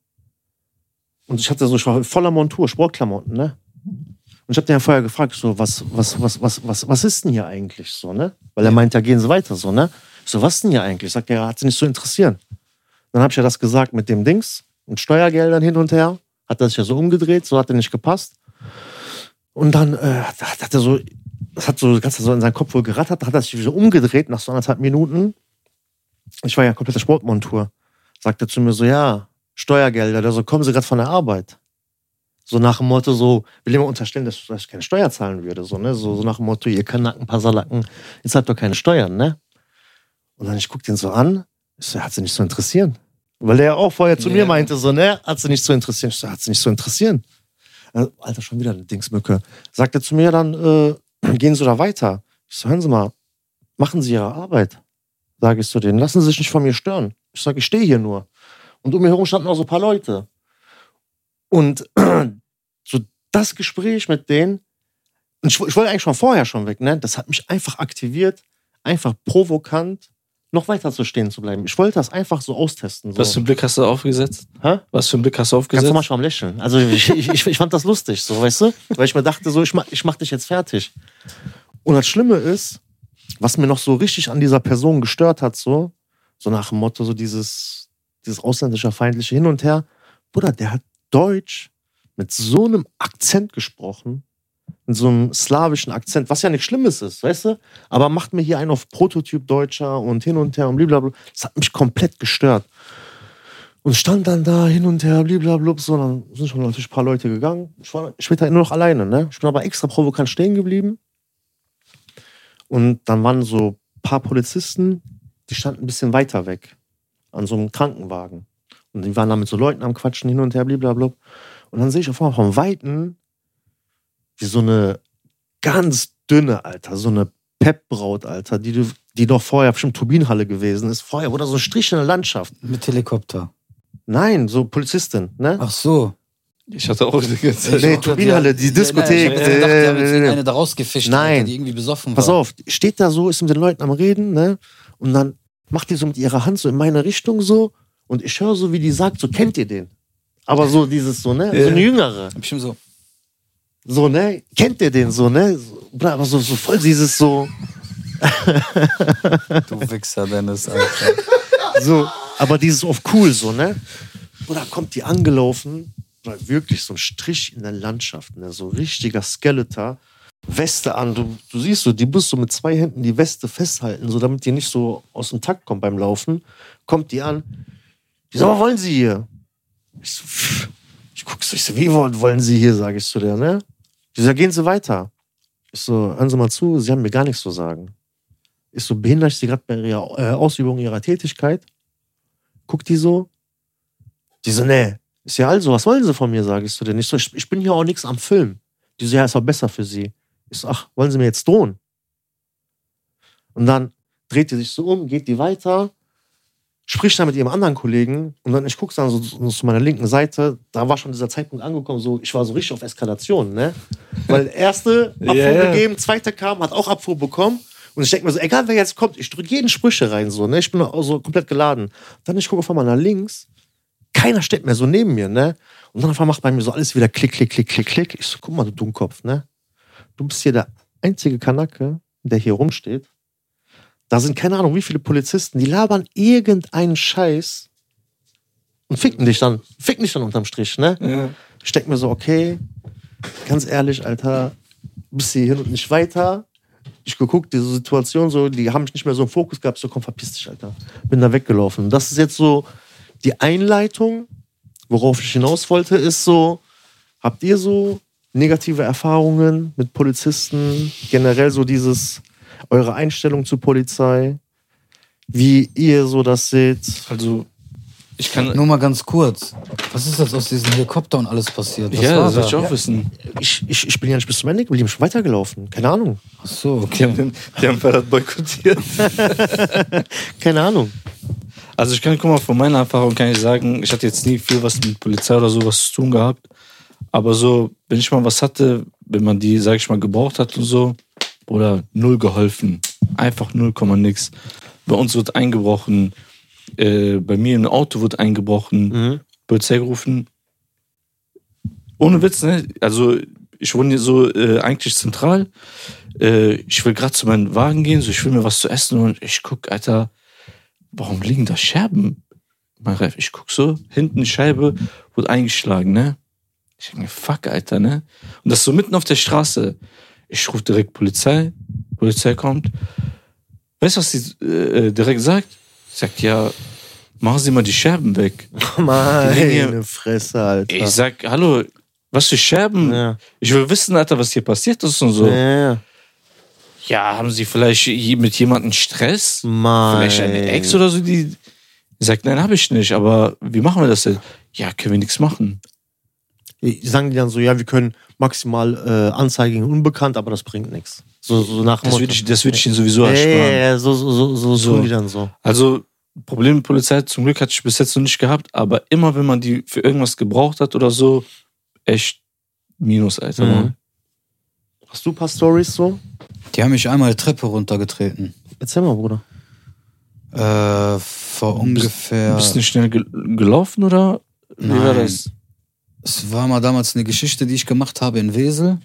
Und ich hatte so, ich war voller Montur, Sportklamotten, ne? Und ich habe den ja vorher gefragt, so, was, was, was, was, was, was ist denn hier eigentlich so, ne? Weil er meint, ja, gehen Sie weiter, so, ne? Ich so, was denn hier eigentlich? Sagt er, hat sie nicht so interessieren. Dann habe ich ja das gesagt mit dem Dings und Steuergeldern hin und her. Hat er sich ja so umgedreht, so hat er nicht gepasst. Und dann äh, hat er so, das hat so ganz so in seinen Kopf wohl gerattert, hat er sich so umgedreht nach so anderthalb Minuten. Ich war ja komplette Sportmontur. Sagt er zu mir so, ja, Steuergelder, der so, kommen Sie gerade von der Arbeit. So nach dem Motto, so, will jemand unterstellen, dass dass ich keine Steuer zahlen würde. So, ne? so, so nach dem Motto, ihr Kanacken, Passerlacken, ihr zahlt doch keine Steuern, ne? Und dann ich guck den so an, ich so, hat sie nicht so interessieren. Weil der ja auch vorher zu Ja. mir meinte, so, ne, hat sie nicht so interessieren. Ich so, hat sie nicht so interessieren. Äh, Alter, schon wieder eine Dingsmücke. Sagt er zu mir dann, äh, gehen Sie da weiter. Ich so, hören Sie mal, machen Sie Ihre Arbeit. Sage ich zu denen, lassen Sie sich nicht von mir stören. Ich sage, ich stehe hier nur. Und um mich herum standen auch so ein paar Leute. Und so das Gespräch mit denen, ich, ich wollte eigentlich schon vorher schon weg, ne? Das hat mich einfach aktiviert, einfach provokant noch weiter zu stehen zu bleiben. Ich wollte das einfach so austesten. So. Was für einen Blick hast du aufgesetzt? Hä? Was für einen Blick hast du aufgesetzt? normal schon am Lächeln. Also ich, ich, ich, ich fand das lustig, so, weißt du? Weil ich mir dachte, so, ich mach, ich mach dich jetzt fertig. Und das Schlimme ist, was mir noch so richtig an dieser Person gestört hat, so, so nach dem Motto, so dieses, dieses ausländische feindliche Hin und Her. Bruder, der hat Deutsch mit so einem Akzent gesprochen, mit so einem slawischen Akzent, was ja nichts Schlimmes ist, weißt du? Aber macht mir hier einen auf Prototyp Deutscher und hin und her und blablabla. Das hat mich komplett gestört. Und stand dann da hin und her, blablabla, so, dann sind schon natürlich ein paar Leute gegangen. Ich war später nur noch alleine, ne? Ich bin aber extra provokant stehen geblieben. Und dann waren so ein paar Polizisten, die standen ein bisschen weiter weg, an so einem Krankenwagen. Und die waren da mit so Leuten am Quatschen hin und her, blablabla. Und dann sehe ich auf einmal vom Weiten, wie so eine ganz dünne, Alter, so eine Pepbraut, Alter, die, du- die doch vorher bestimmt Turbinenhalle gewesen ist. Vorher wurde da so ein Strich in der Landschaft. Mit Helikopter. Nein, so Polizistin, ne? Ach so. Ich hatte auch die ganze Zeit. Nee, Turbinenhalle, die Diskothek. Ich dachte, die haben jetzt Äh, irgendeine da rausgefischt, Nein. Alter, die irgendwie besoffen Pass war. auf, steht da so, ist mit den Leuten am Reden, ne? Und dann macht die so mit ihrer Hand so in meine Richtung so. Und ich höre so, wie die sagt, so kennt ihr den? Aber so dieses so, ne? So Ja. eine jüngere. Bestimmt so. So, ne? Kennt ihr den so, ne? So, aber so, so voll dieses so, Du Wichser, Dennis, Alter. so, aber dieses auf cool so, ne? Oder kommt die angelaufen, Bruder, wirklich so ein Strich in der Landschaft, ne? So richtiger Skeletor. Weste an, du, du siehst so, die muss so mit zwei Händen die Weste festhalten, so damit die nicht so aus dem Takt kommt beim Laufen. Kommt die an. Die sagt, was wollen Sie hier? Ich so, pff. ich guck so, ich so, wie wollen, wollen Sie hier, sage ich zu der, ne? Die sagt, gehen Sie weiter. Ich so, hören Sie mal zu, Sie haben mir gar nichts zu sagen. Ich so, behindere ich Sie gerade bei Ihrer äh, Ausübung Ihrer Tätigkeit? Guckt die so. Die so, nee. Ist ja also, was wollen Sie von mir, sage ich zu der. Ich so, ich, ich bin hier auch nichts am Film. Die so, ja, ist auch besser für Sie. Ich so, ach, wollen Sie mir jetzt drohen? Und dann dreht die sich so um, geht die weiter, spricht dann mit ihrem anderen Kollegen und dann, ich gucke dann so, so zu meiner linken Seite, da war schon dieser Zeitpunkt angekommen, so, ich war so richtig auf Eskalation, ne? Weil erste Abfuhr ja. gegeben, zweite kam, hat auch Abfuhr bekommen und ich denke mir so, egal wer jetzt kommt, ich drücke jeden Sprüche rein, so, ne? Ich bin auch so komplett geladen. Dann ich gucke einmal nach links, keiner steht mehr so neben mir, ne? Und dann einmal macht bei mir so alles wieder klick, klick, klick, klick, klick. Ich so, guck mal, du Dummkopf, ne? Du bist hier der einzige Kanacke, der hier rumsteht. Da sind keine Ahnung, wie viele Polizisten, die labern irgendeinen Scheiß und ficken dich dann, ficken dich dann unterm Strich, ne? Ja. Ich denke mir so, okay, ganz ehrlich, Alter, bist hier hin und nicht weiter. Ich geguckt, diese Situation so, die haben mich nicht mehr so im Fokus gehabt, so komm, verpiss dich, Alter. Bin da weggelaufen. Das ist jetzt so die Einleitung, worauf ich hinaus wollte, ist so, habt ihr so negative Erfahrungen mit Polizisten, generell so dieses, eure Einstellung zur Polizei, wie ihr so das seht? Also, ich kann. Nur mal ganz kurz. Was ist jetzt aus diesem Helikopter und alles passiert? Was ja, war das will da? ich auch wissen. Ich, ich, ich bin ja nicht bis zum Ende geblieben, ich bin weitergelaufen. Keine Ahnung. Ach so, Die okay. haben, den, die haben Ferhat boykottiert. Keine Ahnung. Also ich kann, guck mal, von meiner Erfahrung kann ich sagen, ich hatte jetzt nie viel was mit Polizei oder sowas zu tun gehabt. Aber so, wenn ich mal was hatte, wenn man die, sag ich mal, gebraucht hat und so, oder null geholfen. Einfach 0, nix. Bei uns wird eingebrochen, äh, bei mir im Auto wird eingebrochen, Mhm. Polizei gerufen. Ohne Witz, ne? Also ich wohne hier so äh, eigentlich zentral. Äh, ich will gerade zu meinem Wagen gehen, so ich will mir was zu essen und ich guck, Alter, warum liegen da Scherben? Mein Ref, ich guck so, hinten die Scheibe wurde eingeschlagen, ne? Ich denke mir, fuck, Alter, ne? Und das so mitten auf der Straße. Ich rufe direkt Polizei, Polizei kommt. Weißt du, was sie äh, direkt sagt? Sagt, ja, machen Sie mal die Scherben weg. Meine Fresse, Alter. Ich sag, hallo, was für Scherben? ja. Ich will wissen, Alter, was hier passiert ist und so. Ja, ja. Haben Sie vielleicht mit jemandem Stress? Mein. Vielleicht eine Ex oder so, die sagt, nein, habe ich nicht, aber wie machen wir das denn? Ja, können wir nichts machen. Sagen die dann so, ja, wir können maximal äh, Anzeige gegen unbekannt, aber das bringt nichts. So, so nach Das würde ich, das würde ich ihnen sowieso ja, ja, ersparen. ja, so, so, so, so, So. die dann so. Also, Problem mit Polizei zum Glück hatte ich bis jetzt noch nicht gehabt, aber immer wenn man die für irgendwas gebraucht hat oder so, echt Minus, Alter. Mhm. Hast du ein paar Stories so? Die haben mich einmal die Treppe runtergetreten. Erzähl mal, Bruder. Äh, vor ungefähr. Bist du nicht schnell gel gelaufen oder? Wie war Nein. das? Es war mal damals eine Geschichte, die ich gemacht habe in Wesel.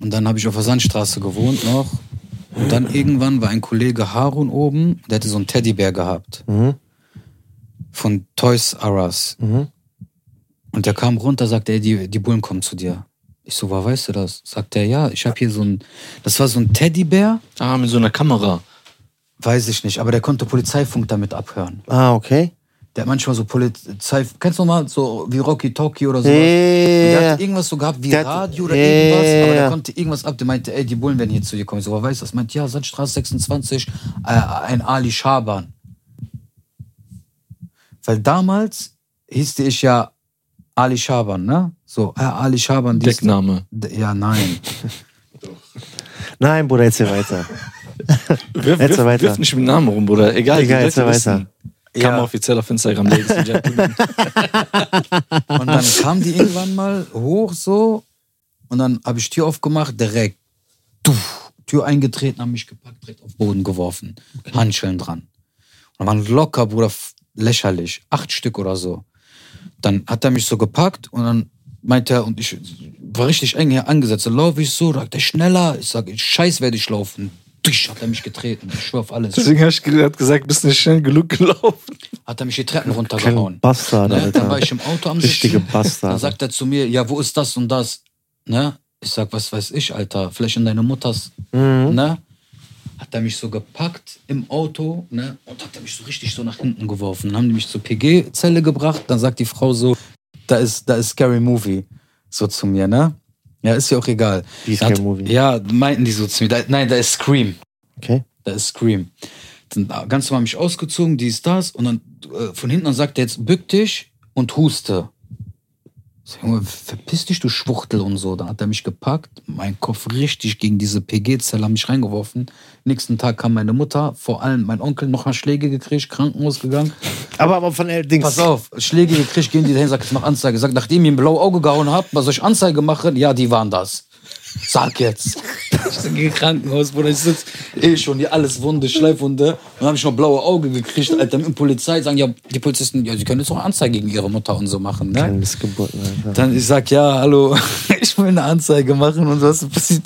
Und dann habe ich auf der Sandstraße gewohnt noch. Und dann irgendwann war ein Kollege Harun oben, der hatte so einen Teddybär gehabt. Mhm. Von Toys R Us. Mhm. Und der kam runter, sagte, ey, die, die Bullen kommen zu dir. Ich so, woher weißt du das? Sagt er, ja, ich habe hier so ein, das war so ein Teddybär, Ah, mit so einer Kamera. weiß ich nicht, aber der konnte Polizeifunk damit abhören. Ah, okay. Der hat manchmal so Polizei, kennst du mal, so wie Rocky Talkie oder sowas? Und Der hat irgendwas so gehabt wie Der hat- Radio oder Ja, irgendwas, aber der konnte irgendwas ab. Der meinte, ey, die Bullen werden hier zu dir kommen. Ich so, wer weiß das? Meint, ja, Sandstraße 26, äh, ein Ali Schaban. Weil damals hieß ich ja Ali Schaban, ne? So, äh, Ali Schaban. Deckname. Ja, nein. Nein, Bruder, erzähl weiter. Wirf, wirf, weiter. wirf nicht mit Namen rum, Bruder. Egal, Egal, erzähl Leute wissen. Weiter. Kam Ja. offiziell auf Instagram, Ladies and Gentlemen. Und dann kam die irgendwann mal hoch so und dann habe ich Tür aufgemacht, direkt tuff, Tür eingetreten, haben mich gepackt, direkt auf Boden geworfen. Handschellen dran. Und waren locker, Bruder, lächerlich. Acht Stück oder so. Dann hat er mich so gepackt und dann meinte er, und ich war richtig eng hier angesetzt. Dann laufe ich so, sagt er schneller. Ich sage, scheiß werde ich laufen. Hat er mich getreten. Ich schwör auf alles. Deswegen habe ich gesagt, bist nicht schnell genug gelaufen. Hat er mich die Treppen Kein runtergehauen. Bastard, Ne? Dann war ich im Auto am Richtige Sitzen. Bastard. Dann sagt er zu mir, ja, wo ist das und das? Ne? Ich sag, was weiß ich, Alter, vielleicht in deine Mutters, Mhm. ne? Hat er mich so gepackt im Auto, ne? Und hat er mich so richtig so nach hinten geworfen. Dann haben die mich zur PG-Zelle gebracht. Dann sagt die Frau so, da ist, da ist Scary Movie. So zu mir, ne? Ja, ist ja auch egal. Wie ist Scary Movie? Ja, meinten die so zu mir. Da, nein, da ist Scream. Okay. Da ist Scream. Dann ganz normal mich ausgezogen, dies, das. Und dann äh, von hinten dann sagt er jetzt, bück dich und huste. Ich sag, Junge, verpiss dich, du Schwuchtel und so. Dann hat er mich gepackt, mein Kopf richtig gegen diese PG-Zelle, hat mich reingeworfen. Nächsten Tag kam meine Mutter, vor allem mein Onkel, noch mal Schläge gekriegt, Krankenhaus gegangen. Aber, aber von Dings. Pass auf, Schläge gekriegt, gehen die dahin, sagt, jetzt mach Anzeige. Sagt, nachdem ihr ein blaue Auge gehauen habt, was soll ich Anzeige machen? Ja, die waren das. Sag jetzt. Ich bin im Krankenhaus, Bruder, ich sitz eh schon hier alles Wunde, Schleifwunde. Und dann habe ich noch blaue Auge gekriegt, Alter, mit Polizei sagen, ja, die Polizisten, ja, sie können jetzt auch Anzeige gegen ihre Mutter und so machen, ne? Kein Missgeburten, Alter. Dann ich sag, ja, hallo, ich will eine Anzeige machen und was ist passiert?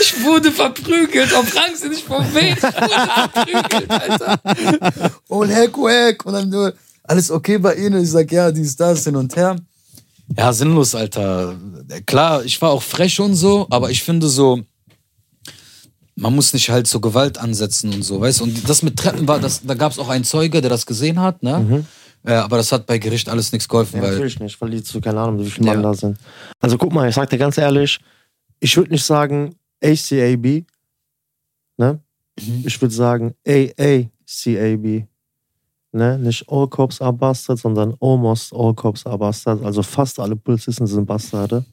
Ich wurde verprügelt, auf Rang sind ich vom Weg. Ich wurde verprügelt, Alter. Und heck, heck. Und dann nur, alles okay bei Ihnen? Ich sag, ja, dies, das, hin und her. Ja, sinnlos, Alter. Klar, ich war auch frech und so, aber ich finde so, man muss nicht halt so Gewalt ansetzen und so, weißt du? Und das mit Treppen war, das, da gab es auch einen Zeuge, der das gesehen hat, ne? Äh, aber das hat bei Gericht alles nichts geholfen, Ja, weil natürlich nicht, weil die zu, keine Ahnung, wie viele Ja. Mann da sind. Also guck mal, ich sag dir ganz ehrlich, ich würde nicht sagen ACAB, ne? Mhm. Ich würde sagen AACAB. Ne? Nicht All Cops are Bastards, sondern almost all Cops are Bastards. Also fast alle Polizisten sind Bastarde.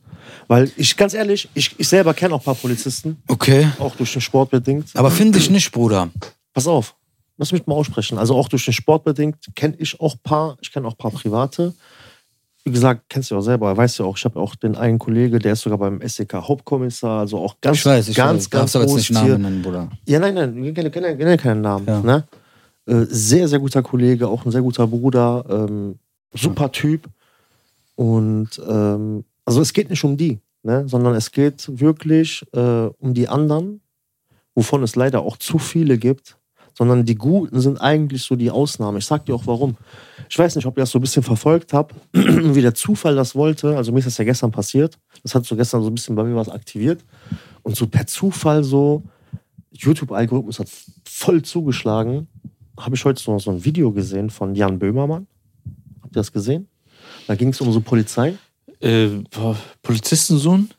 Weil ich, ganz ehrlich, ich, ich selber kenne auch ein paar Polizisten, Okay. auch durch den Sport bedingt. Aber finde ich nicht, Bruder. Pass auf, lass mich mal aussprechen. Also auch durch den Sport bedingt kenne ich auch ein paar, ich kenne auch ein paar Private. Wie gesagt, kennst du ja auch selber, weißt du ja auch, ich habe auch den einen Kollege, der ist sogar beim SEK Hauptkommissar, also auch ganz, Ich weiß, ich ganz, weiß. ganz Darfst aber jetzt nicht. Namen nennen, Bruder. Ja, nein, nein, wir kennen keinen Namen. Ja. Ne? Äh, sehr, sehr guter Kollege, auch ein sehr guter Bruder, ähm, super Typ. Und ähm, also es geht nicht um die, ne? sondern es geht wirklich äh, um die anderen, wovon es leider auch zu viele gibt. Sondern die Guten sind eigentlich so die Ausnahme. Ich sag dir auch warum. Ich weiß nicht, ob ihr das so ein bisschen verfolgt habt, wie der Zufall das wollte. Also mir ist das ja gestern passiert. Das hat so gestern so ein bisschen bei mir was aktiviert. Und so per Zufall so, YouTube-Algorithmus hat voll zugeschlagen. Habe ich heute so, so ein Video gesehen von Jan Böhmermann. Habt ihr das gesehen? Da ging es um so Polizei. Äh, Polizistensohn?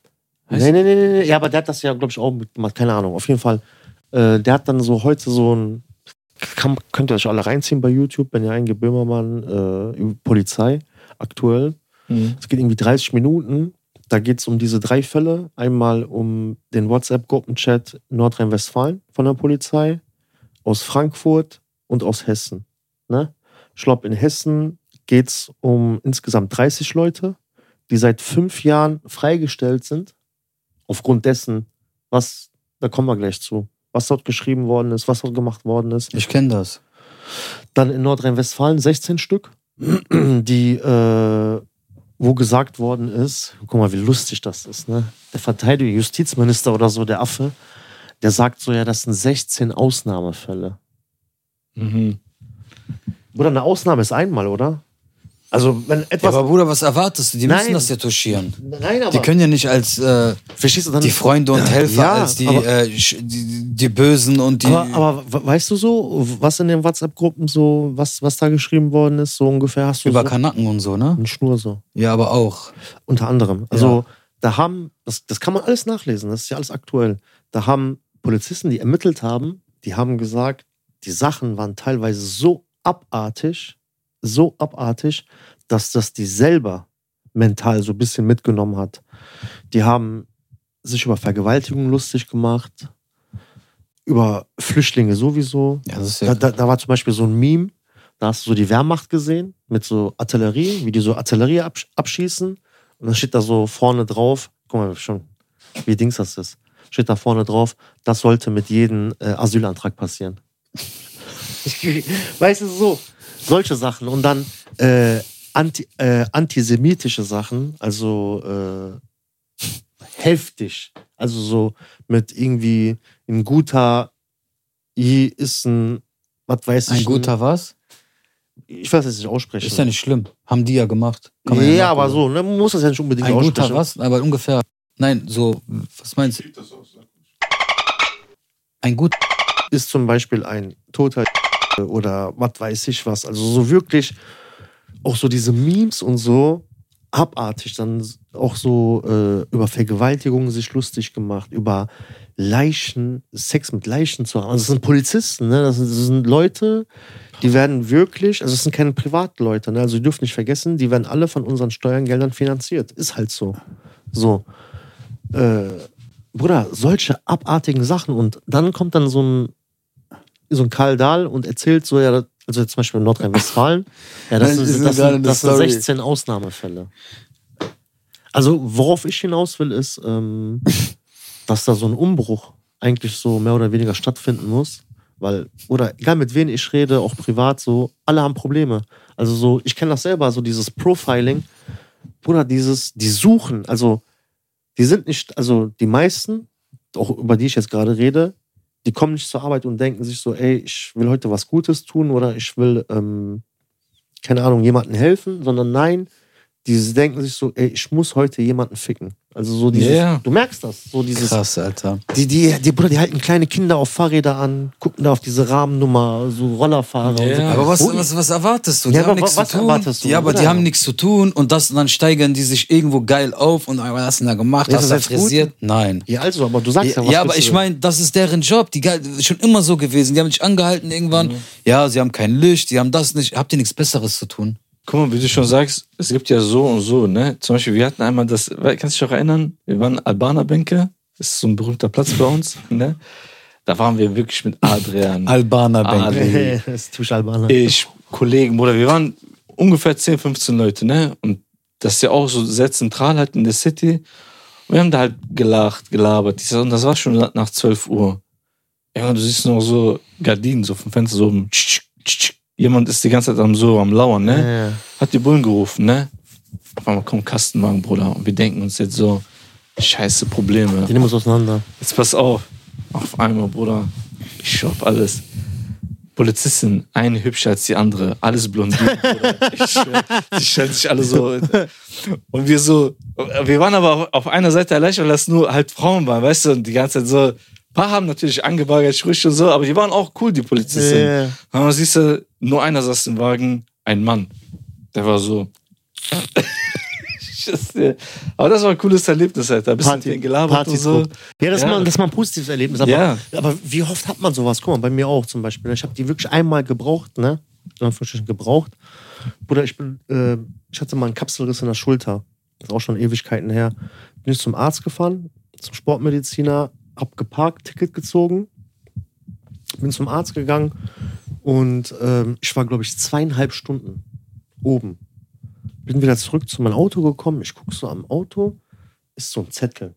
Heißt- Nee, nee, nee, nee. Ja, aber der hat das ja, glaube ich, auch mitgemacht. Keine Ahnung. Auf jeden Fall. Äh, der hat dann so heute so ein. Kann, könnt ihr euch alle reinziehen bei YouTube, wenn ihr eingebt Böhmermann, äh, Polizei aktuell. Mhm. Es geht irgendwie 30 Minuten. Da geht es um diese drei Fälle. Einmal um den WhatsApp-Gruppenchat Nordrhein-Westfalen von der Polizei, aus Frankfurt und aus Hessen. Ne? Ich glaube, in Hessen geht es um insgesamt 30 Leute, die seit fünf Jahren freigestellt sind. Aufgrund dessen, was, da kommen wir gleich zu, was dort geschrieben worden ist, was dort gemacht worden ist. Ich kenne das. Dann in Nordrhein-Westfalen 16 Stück, die, äh, wo gesagt worden ist, guck mal, wie lustig das ist, ne? Der Verteidiger, Justizminister oder so, der Affe, der sagt so, ja, das sind 16 Ausnahmefälle. Mhm. Oder eine Ausnahme ist einmal, oder? Also, wenn Ja, etwas. aber Bruder, was erwartest du? Die Nein. müssen das ja touchieren. nein, aber. Die können ja nicht als äh, verstehst du dann? die Freunde und Helfer, Ja, als die, aber- äh, die, die Bösen und die. aber, aber we- weißt du so, was in den WhatsApp-Gruppen so, was, was da geschrieben worden ist, so ungefähr hast du über so Kanaken und so, ne? einen Schnur so. Ja, aber auch. Unter anderem. Also da haben, das, das kann man alles nachlesen, das ist ja alles aktuell. Da haben Polizisten, die ermittelt haben, die haben gesagt, die Sachen waren teilweise so abartig, so abartig, dass das die selber mental so ein bisschen mitgenommen hat. Die haben sich über Vergewaltigung lustig gemacht, über Flüchtlinge sowieso. Ja, Da, da, da war zum Beispiel so ein Meme, da hast du so die Wehrmacht gesehen mit so Artillerie, wie die so Artillerie absch abschießen. Und dann steht da so vorne drauf, guck mal schon, wie Dings das ist. Steht da vorne drauf, das sollte mit jedem äh, Asylantrag passieren. weißt du, so, solche Sachen. Und dann äh, anti, äh, antisemitische Sachen, also äh, heftig. Also so mit irgendwie ein guter I ist ein, was weiß ich. Ein guter was? Ich weiß es nicht aussprechen. Ist ja nicht schlimm. Haben die ja gemacht. Ja, nachgucken. aber so, ne, man muss das ja nicht unbedingt Ein aussprechen. guter was? Aber ungefähr. Nein, so, was meinst du? Ein gut. Ist zum Beispiel ein toter oder was weiß ich was. Also so wirklich auch so diese Memes und so abartig. Dann auch so äh, über Vergewaltigungen sich lustig gemacht, über Leichen, Sex mit Leichen zu haben. Also das sind Polizisten, ne? das, sind, das sind Leute, die werden wirklich, also es sind keine Privatleute, ne? also ihr dürft nicht vergessen, die werden alle von unseren Steuergeldern finanziert. Ist halt so. So. Äh, Bruder, solche abartigen Sachen und dann kommt dann so ein, so ein Karl Dahl und erzählt so, ja, also zum Beispiel in Nordrhein-Westfalen, ja, das, das sind, ist das, sind, das sind Story. 16 Ausnahmefälle. Also, worauf ich hinaus will, ist, ähm, dass da so ein Umbruch eigentlich so mehr oder weniger stattfinden muss. Weil, oder egal mit wem ich rede, auch privat, so, alle haben Probleme. Also so, ich kenne das selber, so dieses Profiling. Bruder, dieses, die suchen, also die sind nicht, also die meisten, auch über die ich jetzt gerade rede, die kommen nicht zur Arbeit und denken sich so, ey, ich will heute was Gutes tun oder ich will, ähm, keine Ahnung, jemandem helfen, sondern nein, die denken sich so, ey, ich muss heute jemanden ficken. Also so dieses, Ja. du merkst das, so dieses, Krass, Alter. die, die, die, Bruder, die halten kleine Kinder auf Fahrräder an, gucken da auf diese Rahmennummer, so Rollerfahrer und so. Ja. Aber was, was, was erwartest du? Die Ja, haben nichts zu tun. erwartest du, Ja, aber die Bruder? haben nichts zu tun und das und dann steigern die sich irgendwo geil auf und was hast du denn da gemacht? Ja, hast du jetzt frisiert? Nein. Ja, also, aber du sagst ja, Ja, was ja aber ich meine, das ist deren Job. Die schon immer so gewesen. Die haben dich angehalten irgendwann. Mhm. Ja, sie haben kein Licht, die haben das nicht. Habt ihr nichts Besseres zu tun? Guck mal, wie du schon sagst, es gibt ja so und so, ne? Zum Beispiel, wir hatten einmal das, kannst du dich noch erinnern? Wir waren Albanerbänke, das ist so ein berühmter Platz bei uns, ne? Da waren wir wirklich mit Adrian, Albaner Ali, das ist typisch Albaner. ich, Kollegen, Bruder, wir waren ungefähr 10, 15 Leute, ne? Und das ist ja auch so sehr zentral halt in der City. Und wir haben da halt gelacht, gelabert, und das war schon nach 12 Uhr. Ja, du siehst noch so Gardinen so vom Fenster so oben. Jemand ist die ganze Zeit am so am Lauern, ne? Ja, ja. hat die Bullen gerufen, ne? Auf einmal kommt Kastenwagen, Bruder. Und wir denken uns jetzt so, scheiße Probleme. Die nehmen uns auseinander. Jetzt pass auf. Auf einmal, Bruder. Ich schopp alles. Polizistin, eine hübscher als die andere. Alles blondiert, Bruder. Ich schwör, die stellen sich alle so. Und wir so, wir waren aber auf einer Seite erleichtert, weil das nur halt Frauen waren, weißt du? Und die ganze Zeit so, paar haben natürlich angebaggert, Sprüche und so, aber die waren auch cool, die Polizisten. Ja. Aber siehst du, nur einer saß im Wagen, ein Mann. Der war so. Aber das war ein cooles Erlebnis, Alter. Ein bisschen Party- denen gelabert und so. Ja, das, Ja. Mal, das ist mal ein positives Erlebnis. Aber, Ja. aber wie oft hat man sowas? Guck mal, bei mir auch zum Beispiel. Ich habe die wirklich einmal gebraucht, ne? Gebraucht. Bruder, ich bin, äh, ich hatte mal einen Kapselriss in der Schulter. Das ist auch schon Ewigkeiten her. Bin ich zum Arzt gefahren, zum Sportmediziner, hab geparkt, Ticket gezogen, bin zum Arzt gegangen und ähm, ich war, glaube ich, zweieinhalb Stunden oben. Bin wieder zurück zu meinem Auto gekommen. Ich gucke so am Auto, ist so ein Zettel.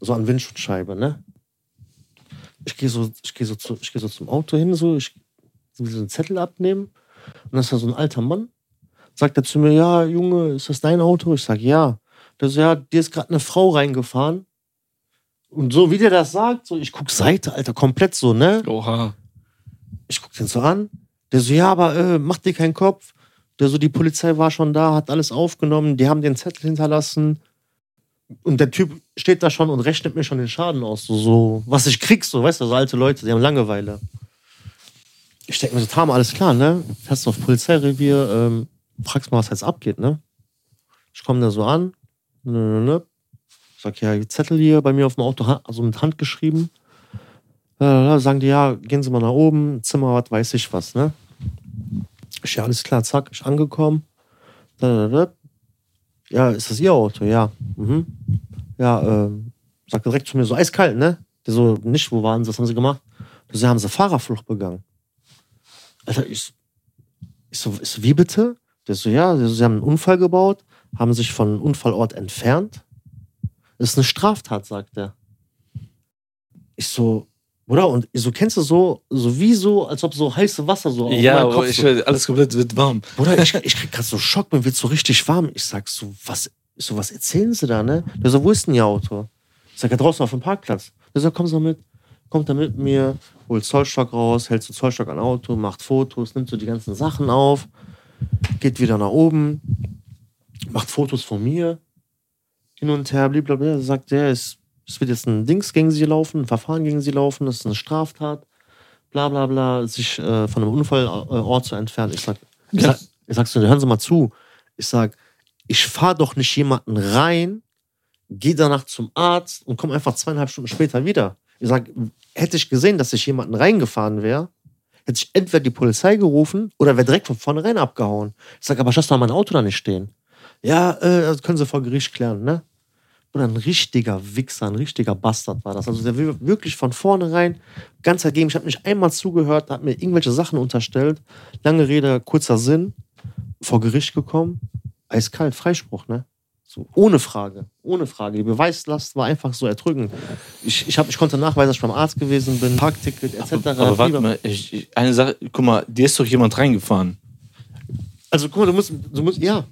So an Windschutzscheibe, ne? Ich gehe so, ich gehe so, zu, ich gehe so zum Auto hin, so, ich will so einen Zettel abnehmen. Und dann ist da so ein alter Mann. Sagt er zu mir, ja, Junge, ist das dein Auto? Ich sage, ja. Der so, ja, dir ist gerade eine Frau reingefahren. Und so wie der das sagt, so, ich guck Seite, Alter, komplett so, ne? Oha. Ich guck den so an. Der so, ja, aber äh, mach dir keinen Kopf. Der so, die Polizei war schon da, hat alles aufgenommen, die haben den Zettel hinterlassen. Und der Typ steht da schon und rechnet mir schon den Schaden aus. So, so was ich krieg, so, weißt du, so alte Leute, die haben Langeweile. Ich denke mir so, Tama, alles klar, ne? Fährst du auf Polizeirevier, ähm, fragst mal, was jetzt abgeht, ne? Ich komme da so an, ne, ne, ne. Sag, ja, Zettel hier bei mir auf dem Auto, also mit Hand geschrieben. Äh, sagen die, ja, gehen Sie mal nach oben, Zimmer, was weiß ich was, ne? Ich, ja, alles klar, zack, ich angekommen. Da, da, da. Ja, ist das Ihr Auto? Ja. Mhm. Ja, ähm, sagt direkt zu mir so, eiskalt, ne? Der so, nicht, wo waren Sie, was haben Sie gemacht? Ja, haben Sie Fahrerflucht begangen? Alter, ich, ich so, ich wie bitte? Der so, ja, der so, Sie haben einen Unfall gebaut, haben sich von Unfallort entfernt. Das ist eine Straftat, sagt er. Ich so, oder? Und so, kennst du so, so wie so, als ob so heiße Wasser so auf Ja, meinen aber Kopf ich so. alles komplett wird warm. Bruder, ich, ich krieg grad so Schock, mir wird so richtig warm. Ich sag so, was, so, was erzählen Sie da, ne? Der so, wo ist denn Ihr Auto? Ich sag, ja, draußen auf dem Parkplatz. Der so, komm so mit. Kommt da mit mir, holt Zollstock raus, hält so Zollstock an Auto, macht Fotos, nimmt so die ganzen Sachen auf, geht wieder nach oben, macht Fotos von mir, hin und her, blablabla. Sagt der, es, es wird jetzt ein Dings gegen Sie laufen, ein Verfahren gegen Sie laufen, das ist eine Straftat, bla bla bla, sich äh, von einem Unfallort zu entfernen. Ich sag, ich sag, ich sag so, hören Sie mal zu. Ich sag, ich fahr doch nicht jemanden rein, geh danach zum Arzt und komm einfach zweieinhalb Stunden später wieder. Ich sag, hätte ich gesehen, dass ich jemanden reingefahren wäre, hätte ich entweder die Polizei gerufen oder wäre direkt von vornherein abgehauen. Ich sag, aber ich lasse doch mein Auto da nicht stehen. Ja, äh, das können Sie vor Gericht klären, ne? Oder ein richtiger Wichser, ein richtiger Bastard war das. Also der will wirklich von vornherein ganz dagegen. Ich habe nicht einmal zugehört, hat mir irgendwelche Sachen unterstellt. Lange Rede, kurzer Sinn. Vor Gericht gekommen. Eiskalt, Freispruch, ne? So, ohne Frage, ohne Frage. Die Beweislast war einfach so erdrückend. Ich, ich, hab, ich konnte nachweisen, dass ich beim Arzt gewesen bin, Parkticket etc. Aber warte Fieber- mal, ich, ich- eine Sache, guck mal, dir ist doch jemand reingefahren. Also guck mal, du musst, du musst, ja,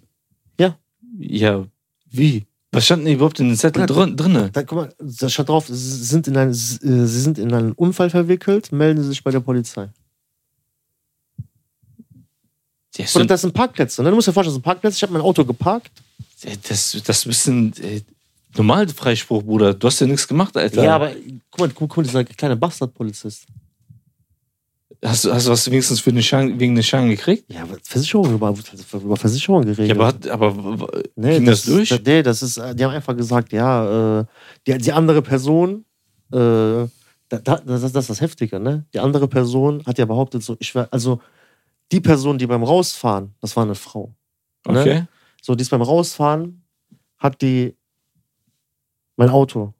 Ja, wie? Was stand denn überhaupt in den Zettel Ja, drin, drinne? da, guck mal, da steht drauf, sie sind, in einen, sie sind in einen Unfall verwickelt, melden Sie sich bei der Polizei. Ja, Oder das sind Parkplätze. Ne? Du musst dir vorstellen, das sind Parkplätze. Ich habe mein Auto geparkt. das, das ist ein bisschen äh, normal Freispruch, Bruder. Du hast ja nichts gemacht, Alter. Ja, aber guck mal, guck, guck mal dieser kleine Bastardpolizist. Hast, du- hast du was wenigstens für den Schein, wegen den Schein gekriegt? Ja, aber Versicherung, über, über Versicherung geregelt. Ja, aber, hat, aber nee, ging das durch? Das, nee, das ist, die haben einfach gesagt, ja, äh, die, die andere Person, äh, da, da, das, das ist das Heftige, ne? Die andere Person hat ja behauptet, so, ich war, also die Person, die beim Rausfahren, das war eine Frau. Ne? okay. So, die ist beim Rausfahren, hat die mein Auto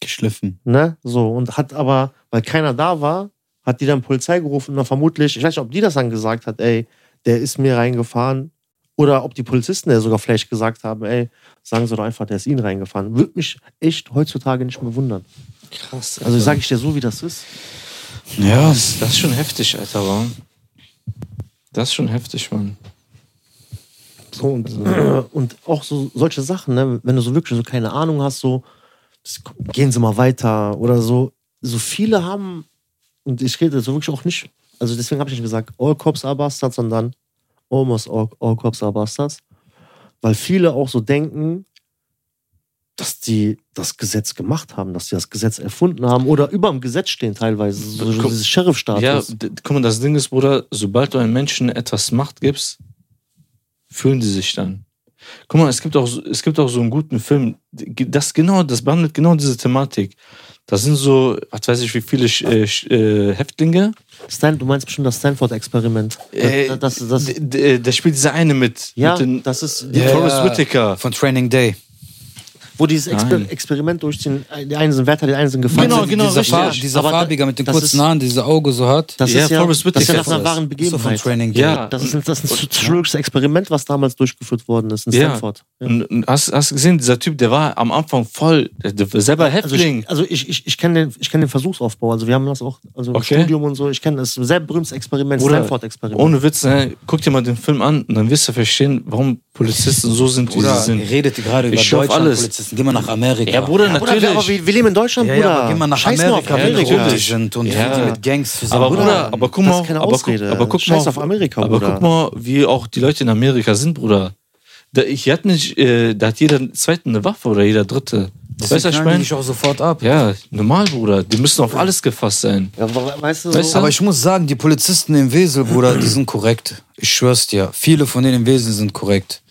Geschliffen. Ne? So, und hat aber, weil keiner da war, hat die dann Polizei gerufen und dann vermutlich, ich weiß nicht, ob die das dann gesagt hat, ey, der ist mir reingefahren. Oder ob die Polizisten der sogar vielleicht gesagt haben, ey, sagen sie doch einfach, der ist ihnen reingefahren. Würde mich echt heutzutage nicht mehr wundern. Krass. Also sage ich dir so, wie das ist. Ja, das, das ist schon heftig, Alter, Mann. Das ist schon heftig, Mann. So, und, äh, und auch so solche Sachen, ne? wenn du so wirklich so keine Ahnung hast, so gehen sie mal weiter oder so. So viele haben, und ich rede so wirklich auch nicht, also deswegen habe ich nicht gesagt, all cops are bastards, sondern almost all, all cops are bastards. Weil viele auch so denken, dass die das Gesetz gemacht haben, dass die das Gesetz erfunden haben oder über dem Gesetz stehen teilweise. So, Guck- dieses Sheriff-Status. Ja, guck mal, das Ding ist, Bruder, sobald du einem Menschen etwas Macht gibst, fühlen sie sich dann. Guck mal, es gibt auch, so- es gibt auch so einen guten Film, das genau, das behandelt genau diese Thematik. Das sind so, was weiß ich, wie viele äh, äh, Häftlinge. Stan, du meinst bestimmt das Stanford-Experiment. Äh, das, das, das, d- d- da spielt dieser eine mit. ja, mit den, das ist, Ja, Forrest Whitaker. Von Training Day. Wo dieses Exper Nein. Experiment durchziehen. Die einen sind Wärter, die einen sind gefangen. Genau, genau, dieser richtig. Far Ja, dieser aber Farbiger mit den kurzen Haaren, dieser Auge so hat. Das Ja, ist ja, Forrest das ist ja nach einer wahren so von Begebenheit. Training Day. Ja. Das ist ein, das ist ein psychologisches Experiment, was damals durchgeführt worden ist in. Stanford. Ja. Und, und hast, hast du gesehen, dieser Typ, der war am Anfang voll, der, der war selber Also Häftling. ich, also ich, ich, ich kenne den, ich kenn den Versuchsaufbau. Also wir haben das auch also im Okay. Studium und so. Ich kenne das sehr berühmtes Experiment, Stanford-Experiment. Ohne Witz, ne? guck dir mal den Film an und dann wirst du verstehen, warum Polizisten so sind, wie sie sind. ihr redet gerade über Ich schaff Deutschland, alles. Polizisten. Geh mal nach Amerika. Ja, Bruder, Ja, Bruder, natürlich. wir, aber wir, wir leben in Deutschland, Ja, Bruder. ja, aber geh mal nach Scheiß mal auf Amerika, Amerika. ruppig sind und Ja. die mit Gangs zusammen. aber Bruder, aber guck das mal, ist keine aber, Ausrede. aber guck Scheiß mal, auf Amerika, aber Bruder. guck mal, wie auch die Leute in Amerika sind, Bruder. Da, ich hatte nicht, äh, da hat jeder zweite eine Waffe oder jeder dritte. Deswegen weißt du, ich meine? auch sofort ab. Ja, normal, Bruder. Die müssen auf alles gefasst sein. Ja, aber weißt du, Weißt so, Aber ich muss sagen, die Polizisten im Wesel, Bruder, die sind korrekt. Ich schwör's dir. Viele von denen im Wesel sind korrekt.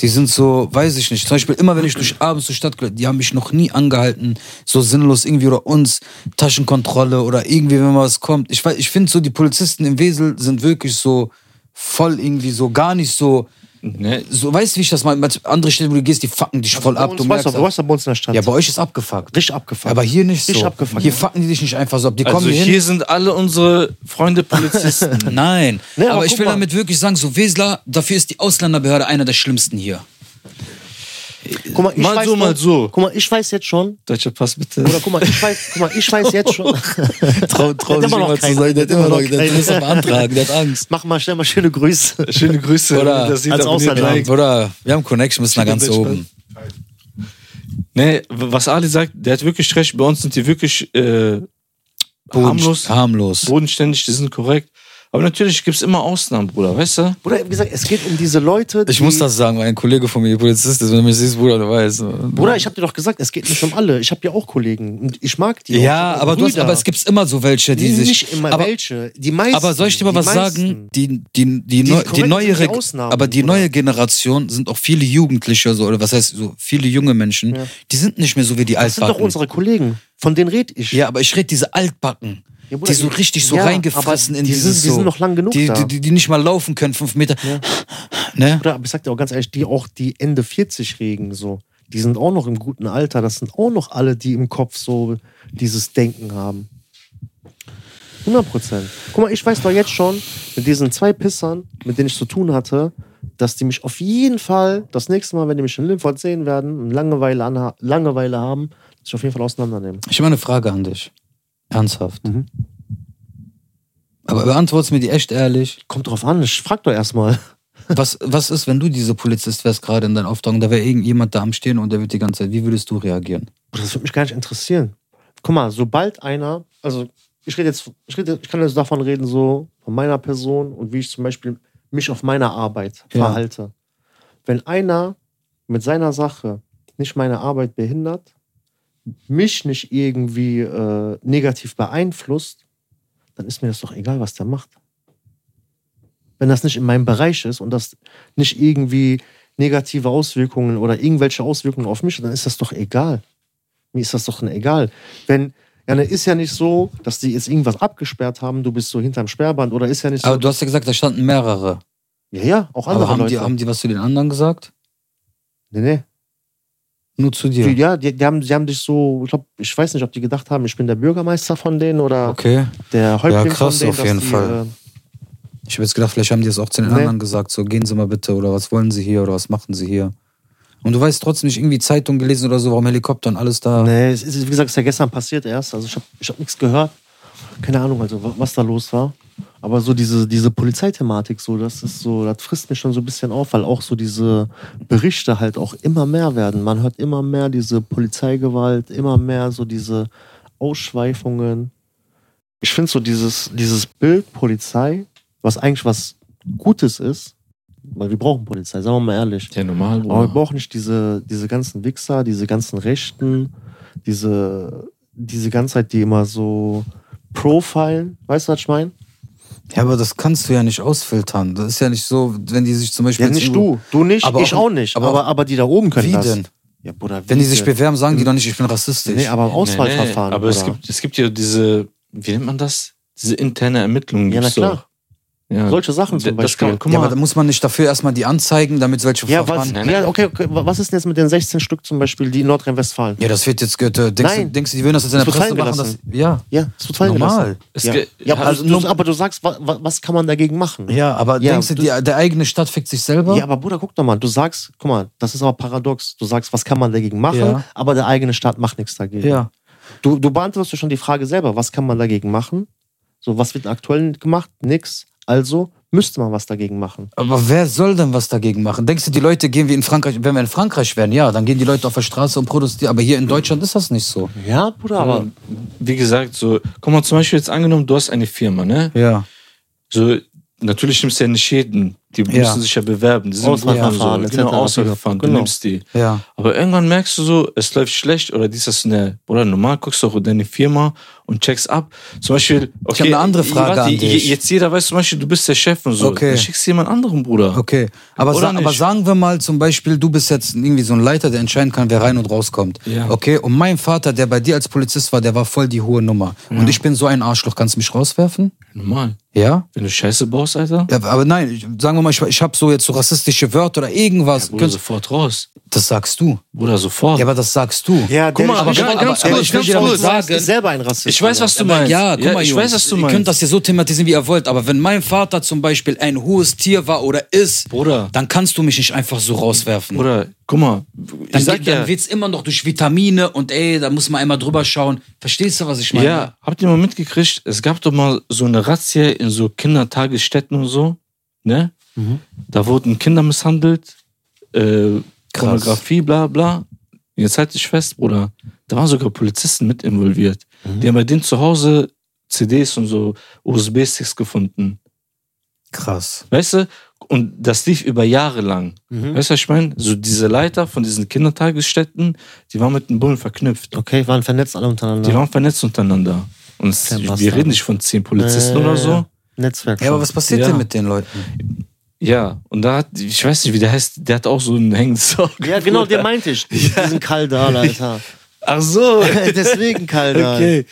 Die sind so, weiß ich nicht. Zum Beispiel immer, wenn ich durch abends zur Stadt, die haben mich noch nie angehalten, so sinnlos irgendwie oder uns Taschenkontrolle oder irgendwie, wenn mal was kommt. Ich weiß, ich finde so, die Polizisten im Wesel sind wirklich so voll irgendwie so gar nicht so, Ne? so, weißt du, wie ich das mal, andere Stellen, wo du gehst, die fucken dich voll bei ab. uns, Du weißt merkst, du, du weißt bei uns in der Stadt. ja, bei euch ist abgefuckt. Richtig abgefuckt. Aber hier nicht so. Richtig abgefuckt. Hier fucken die dich nicht einfach so ab. Die Also kommen hier hier hin. sind alle unsere Freunde Polizisten. Nein, Nee, aber aber ich will mal. damit wirklich sagen, so Wesler, dafür ist die Ausländerbehörde einer der schlimmsten hier. Guck mal, ich Mal weiß so, mal so. Guck mal, ich weiß jetzt schon. Deutscher Pass bitte. Oder guck mal, ich weiß, guck mal, ich weiß jetzt schon. Trau, trau Der hat immer noch keinen. Der hat immer noch keinen. beantragen, der hat Angst. Mach mal, stell mal schöne Grüße. Schöne Grüße. Oder das als like. Oder wir haben Connection bis nach ganz oben. Nee, was Ali sagt, der hat wirklich recht. Bei uns sind die wirklich äh, harmlos, Harmlos. bodenständig, die sind korrekt. Aber natürlich gibt es immer Ausnahmen, Bruder, weißt du? Bruder, wie gesagt, es geht um diese Leute. Die, Ich muss das sagen, weil ein Kollege von mir Polizist ist, wenn du mich siehst, Bruder, du weißt. Bruder, ich habe dir doch gesagt, es geht nicht um alle. Ich habe ja auch Kollegen und ich mag die. ja, auch. aber, du hast, Brüder. aber es gibt immer so welche, die sich. nicht immer aber, welche. Die meisten. aber soll ich dir mal was meisten. sagen? Die, die, die, Die neu, die die Ausnahmen, aber die Bruder. neue Generation sind auch viele Jugendliche, so, oder was heißt so, viele junge Menschen, Ja. die sind nicht mehr so wie die Das sind doch Altbacken. unsere Kollegen. Von denen rede ich. Ja, aber ich rede diese Altbacken. Ja, Bruder, die so richtig so ja, reingefressen in die dieses sind- die so, sind noch lang genug die, da. Die, die, nicht mal laufen können, fünf Meter. Ne? Bruder, aber ich sag dir auch ganz ehrlich, die auch die Ende 40 regen so. Die sind auch noch im guten Alter. Das sind auch noch alle, die im Kopf so dieses Denken haben. 100 Prozent. Guck mal, ich weiß doch jetzt schon, mit diesen zwei Pissern, mit denen ich zu tun hatte, dass die mich auf jeden Fall das nächste Mal, wenn die mich in Limford sehen werden und Langeweile, Langeweile haben, sich auf jeden Fall auseinandernehmen. Ich habe eine Frage an dich. Ernsthaft. Mhm. Aber beantwort's mir die echt ehrlich. Kommt drauf an, ich frag doch erstmal. Was, was ist, wenn du diese Polizist wärst gerade in deinem Auftrag, da wäre irgendjemand da am Stehen und der wird die ganze Zeit, wie würdest du reagieren? Das würde mich gar nicht interessieren. Guck mal, sobald einer, also ich rede jetzt, ich, rede, ich kann jetzt davon reden, so von meiner Person und wie ich zum Beispiel mich auf meiner Arbeit Ja. verhalte. Wenn einer mit seiner Sache nicht meine Arbeit behindert, mich nicht irgendwie äh, negativ beeinflusst, dann ist mir das doch egal, was der macht. Wenn das nicht in meinem Bereich ist und das nicht irgendwie negative Auswirkungen oder irgendwelche Auswirkungen auf mich hat, dann ist das doch egal. Mir ist das doch egal. Wenn, ja, ne, ist ja nicht so, dass die jetzt irgendwas abgesperrt haben, du bist so hinterm Sperrband oder ist ja nicht so. Aber du hast ja gesagt, da standen mehrere. ja, ja, auch andere Aber haben Leute. die, haben die was zu den anderen gesagt? nee, nee. Nur zu Die, dir. ja, die, die, haben, die haben dich so, ich, glaub, ich weiß nicht, ob die gedacht haben, ich bin der Bürgermeister von denen oder Okay. der Häuptling Ja, krass, von denen. auf jeden die, Fall. Äh, Ich habe jetzt gedacht, vielleicht haben die es auch zu den Nee. anderen gesagt, so gehen Sie mal bitte oder was wollen Sie hier oder was machen Sie hier? Und du weißt trotzdem nicht irgendwie Zeitung gelesen oder so, warum Helikopter und alles da. Nee, es ist, wie gesagt, es ist ja gestern passiert erst. Also ich habe ich hab nichts gehört. Keine Ahnung, also wa- was da los war. Aber so diese, diese Polizeithematik, so, das ist so, das frisst mich schon so ein bisschen auf, weil auch so diese Berichte halt auch immer mehr werden. Man hört immer mehr diese Polizeigewalt, immer mehr so diese Ausschweifungen. Ich finde so dieses, dieses Bild Polizei, was eigentlich was Gutes ist, weil wir brauchen Polizei, sagen wir mal ehrlich. Ja, normal, Aber wir brauchen nicht diese, diese ganzen Wichser, diese ganzen Rechten, diese, diese ganze Zeit, die immer so profilen. Weißt du, was ich meine? Ja, aber das kannst du ja nicht ausfiltern. Das ist ja nicht so, wenn die sich zum Beispiel. Ja, nicht du. Du nicht, Aber ich auch- auch nicht. aber Aber, aber, die da oben können Wie das. denn? Ja, Bruder, Wenn die wie sich bewerben, sagen die doch nicht, ich bin rassistisch. Nee, aber im Auswahlverfahren. Nee, nee, aber es gibt, es gibt ja diese, wie nennt man das? Diese interne Ermittlungen. Ja, na klar. Ja. Solche Sachen zum Das Beispiel. kann, guck ja, mal, aber da muss man nicht dafür erstmal die anzeigen, damit solche Ja, was, Verfahren. Nein, nein. ja okay, okay, was ist denn jetzt mit den 16 Stück zum Beispiel, die in Nordrhein-Westfalen? Ja, das wird jetzt äh, Denkst, du, Nein. denkst du, die würden das jetzt in der Das Presse machen? Dass, ja. Ja, es wird fallen Normal. Ja, ja aber, also du, nur- aber du sagst, wa, wa, was kann man dagegen machen? Ja, aber Ja, denkst du, du- die, der eigene Stadt fickt sich selber? Ja, aber Bruder, guck doch mal, du sagst, guck mal, das ist aber paradox. Du sagst, was kann man dagegen machen, Ja. aber der eigene Staat macht nichts dagegen. ja. Du, du beantwortest ja schon die Frage selber, was kann man dagegen machen? So, was wird aktuell gemacht? Nix. Also müsste man was dagegen machen. Aber wer soll denn was dagegen machen? Denkst du, die Leute gehen wie in Frankreich, wenn wir in Frankreich wären, ja, dann gehen die Leute auf der Straße und protestieren. Aber hier in Deutschland ist das nicht so. Ja, Bruder, aber wie gesagt, so, guck mal, zum Beispiel jetzt angenommen, du hast eine Firma, ne? Ja. So, natürlich nimmst du ja nicht jeden. Die Ja. müssen sich ja bewerben. Die sind Auswahlverfahren, gut, so, genau. Auswahlverfahren. Du Genau. nimmst die. Ja. Aber irgendwann merkst du so, es läuft schlecht oder dies, das, ne. Oder normal guckst du auch in deine Firma und checkst ab. Zum Beispiel, okay. eine andere Frage warte, an dich. Jetzt jeder weiß zum Beispiel, du bist der Chef und so. Okay. Dann schickst du jemand anderen, Bruder. Okay. Aber, sa aber sagen wir mal zum Beispiel, du bist jetzt irgendwie so ein Leiter, der entscheiden kann, wer rein und rauskommt. Ja. Okay. Und mein Vater, der bei dir als Polizist war, der war voll die hohe Nummer. Und ich bin so ein Arschloch. Kannst du mich rauswerfen? Normal. Ja? Wenn du Scheiße baust, Alter, Ja, aber nein, ich- sagen wir mal, ich, ich habe so jetzt so rassistische Wörter oder irgendwas. Bruder, Könnt- sofort raus. das sagst du. Bruder, sofort. Ja, aber das sagst du. ja, Guck mal, aber aber- aber- kurz, ich will dir damit sagen, ist selber ein Rassist. Ich weiß, was du meinst. Ja, guck mal, ich Jungs, weiß, was du ihr meinst. könnt das hier so thematisieren, wie ihr wollt, aber wenn mein Vater zum Beispiel ein hohes Tier war oder ist, Bruder. dann kannst du mich nicht einfach so rauswerfen. Bruder, guck mal. Dann sag geht, ja, dann wird's immer noch durch Vitamine und ey, da muss man einmal drüber schauen. Verstehst du, was ich meine? Ja, habt ihr mal mitgekriegt, es gab doch mal so eine Razzia in so Kindertagesstätten und so, ne? Mhm. Da wurden Kinder misshandelt, äh. Pornografie, bla bla. Jetzt halt dich fest, Bruder. Da waren sogar Polizisten mit involviert. Mhm. Die haben bei denen zu Hause CDs und so USB-Sticks gefunden. Krass. Weißt du? Und das lief über Jahre lang. Mhm. Weißt du, was ich meine? So diese Leiter von diesen Kindertagesstätten, die waren mit dem Bullen verknüpft. Okay, waren vernetzt alle untereinander. Die waren vernetzt untereinander. Und wir reden nicht von zehn Polizisten Äh, oder so. Netzwerk. Ja, aber was passiert Ja. denn mit den Leuten? Ja, und da hat, ich weiß nicht, wie der heißt, der hat auch so einen hängendes Auge. Ja, genau, den meinte ich. Diesen Kaldal, Alter. Ach so. Deswegen Kaldal. okay.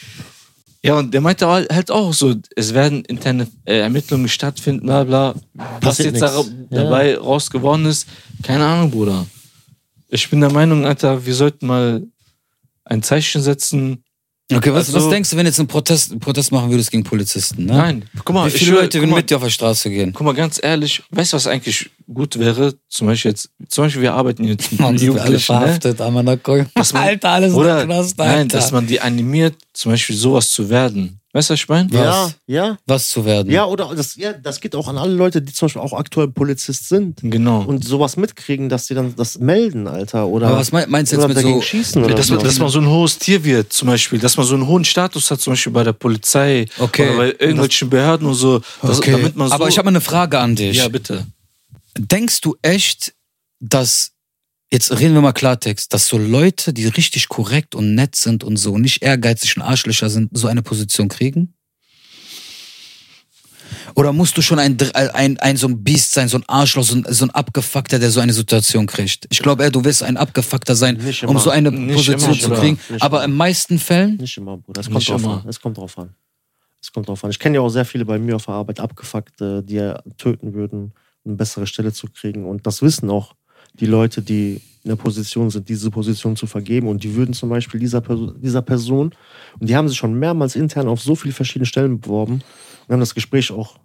Ja, und der meinte halt halt auch so, es werden interne äh, Ermittlungen stattfinden, bla bla. Was jetzt nix. da, Ja. dabei raus geworden ist, keine Ahnung, Bruder. Ich bin der Meinung, Alter, wir sollten mal ein Zeichen setzen. Okay, was, Also- was denkst du, wenn jetzt ein Protest, ein Protest machen würdest gegen Polizisten? Ne? Nein, guck mal, Wie viele schwör- Leute würden mit dir auf der Straße gehen? Guck mal, ganz ehrlich, weißt du, was eigentlich gut wäre? Zum Beispiel jetzt, zum Beispiel, wir arbeiten jetzt mit wir alle Jugendlichen, ne? verhaftet, Amanakoi. Dass man- Alter, alles Oder, Knast, Alter. nein, dass man die animiert, zum Beispiel sowas zu werden. Weißt du, was ich meine? Ja, Was? ja. Was zu werden. Ja, oder das, ja, das geht auch an alle Leute, die zum Beispiel auch aktuell Polizist sind Genau. und sowas mitkriegen, dass sie dann das melden, Alter. Oder, Aber was mein- meinst du jetzt mit dagegen so- schießen oder dass, so. man, dass man so ein hohes Tier wird, zum Beispiel, dass man so einen hohen Status hat, zum Beispiel bei der Polizei Okay. oder bei irgendwelchen Behörden und so, dass, okay. damit man so. Aber ich habe eine Frage an dich. ja, bitte. Denkst du echt, dass, jetzt reden wir mal Klartext, dass so Leute, die richtig korrekt und nett sind und so, nicht ehrgeizig und Arschlöcher sind, so eine Position kriegen? Oder musst du schon ein, ein, ein so ein Biest sein, so ein Arschloch, so ein, so ein Abgefuckter, der so eine Situation kriegt? Ich glaube du wirst ein Abgefuckter sein, um so eine Nicht Position immer, zu kriegen. Nicht Aber immer. in meisten Fällen, Nicht immer, Bruder. Es kommt Nicht drauf immer. an. Es kommt drauf an. Es kommt drauf an. Ich kenne ja auch sehr viele bei mir auf der Arbeit, Abgefuckte, die ja töten würden, um eine bessere Stelle zu kriegen. Und das wissen auch die Leute, die in der Position sind, diese Position zu vergeben. Und die würden zum Beispiel dieser, Perso dieser Person, und die haben sich schon mehrmals intern auf so viele verschiedene Stellen beworben und haben das Gespräch auch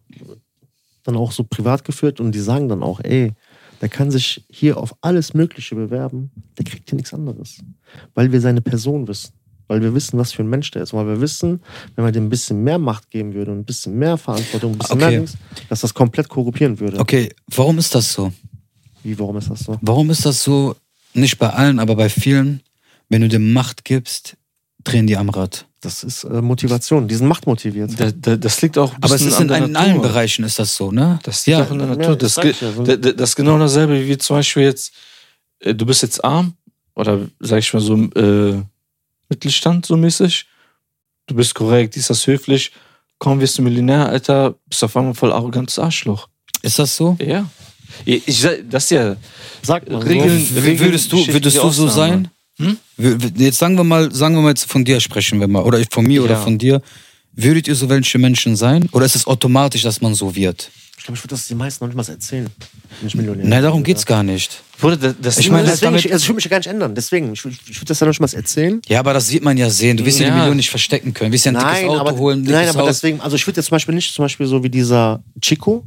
dann auch so privat geführt und die sagen dann auch, ey, der kann sich hier auf alles Mögliche bewerben, der kriegt hier nichts anderes. Weil wir seine Person wissen. Weil wir wissen, was für ein Mensch der ist. Weil wir wissen, wenn man dem ein bisschen mehr Macht geben würde und ein bisschen mehr Verantwortung, ein bisschen Okay. mehr Dings, dass das komplett korruptieren würde. okay, warum ist das so? Wie, warum ist das so? Warum ist das so, nicht bei allen, aber bei vielen, wenn du dem Macht gibst, drehen die am Rad? Das ist äh, Motivation. Die sind machtmotiviert. Da, da, das liegt auch ein Aber es ist in, in allen. Bereichen ist das so, ne? Das liegt ja, auch in der Ja, Natur. das das, ge- ja, so. da- da- das ist genau dasselbe wie zum Beispiel jetzt, äh, du bist jetzt arm oder sag ich mal so äh, Mittelstand so mäßig. Du bist korrekt, dies das höflich. Kaum wirst du Millionär, Alter, bist auf einmal voll arrogantes Arschloch. ist das so? Ja. Ich, das ist ja Sag mal. Regeln- so. W- Würdest du, Regeln- würdest du so sein? W- Jetzt sagen wir mal, sagen wir mal jetzt von dir sprechen wir mal. Oder von mir oder Ja. von dir. Würdet ihr so welche Menschen sein? Oder ist es automatisch, dass man so wird? Ich glaube, ich würde das die meisten noch nicht mal erzählen. Nein, darum bin. geht's gar nicht. Bruder, das, Ich meine, Deswegen, damit- ich, also ich würde mich ja gar nicht ändern. Deswegen, ich, ich würde das ja noch nicht mal erzählen. Ja, aber das wird man ja sehen. Du wirst ja die. Million nicht verstecken können. Du wirst ja ein Nein, dickes Auto aber, holen, ein nein, aber Haus. deswegen, also ich würde jetzt zum Beispiel nicht zum Beispiel so wie dieser Chico.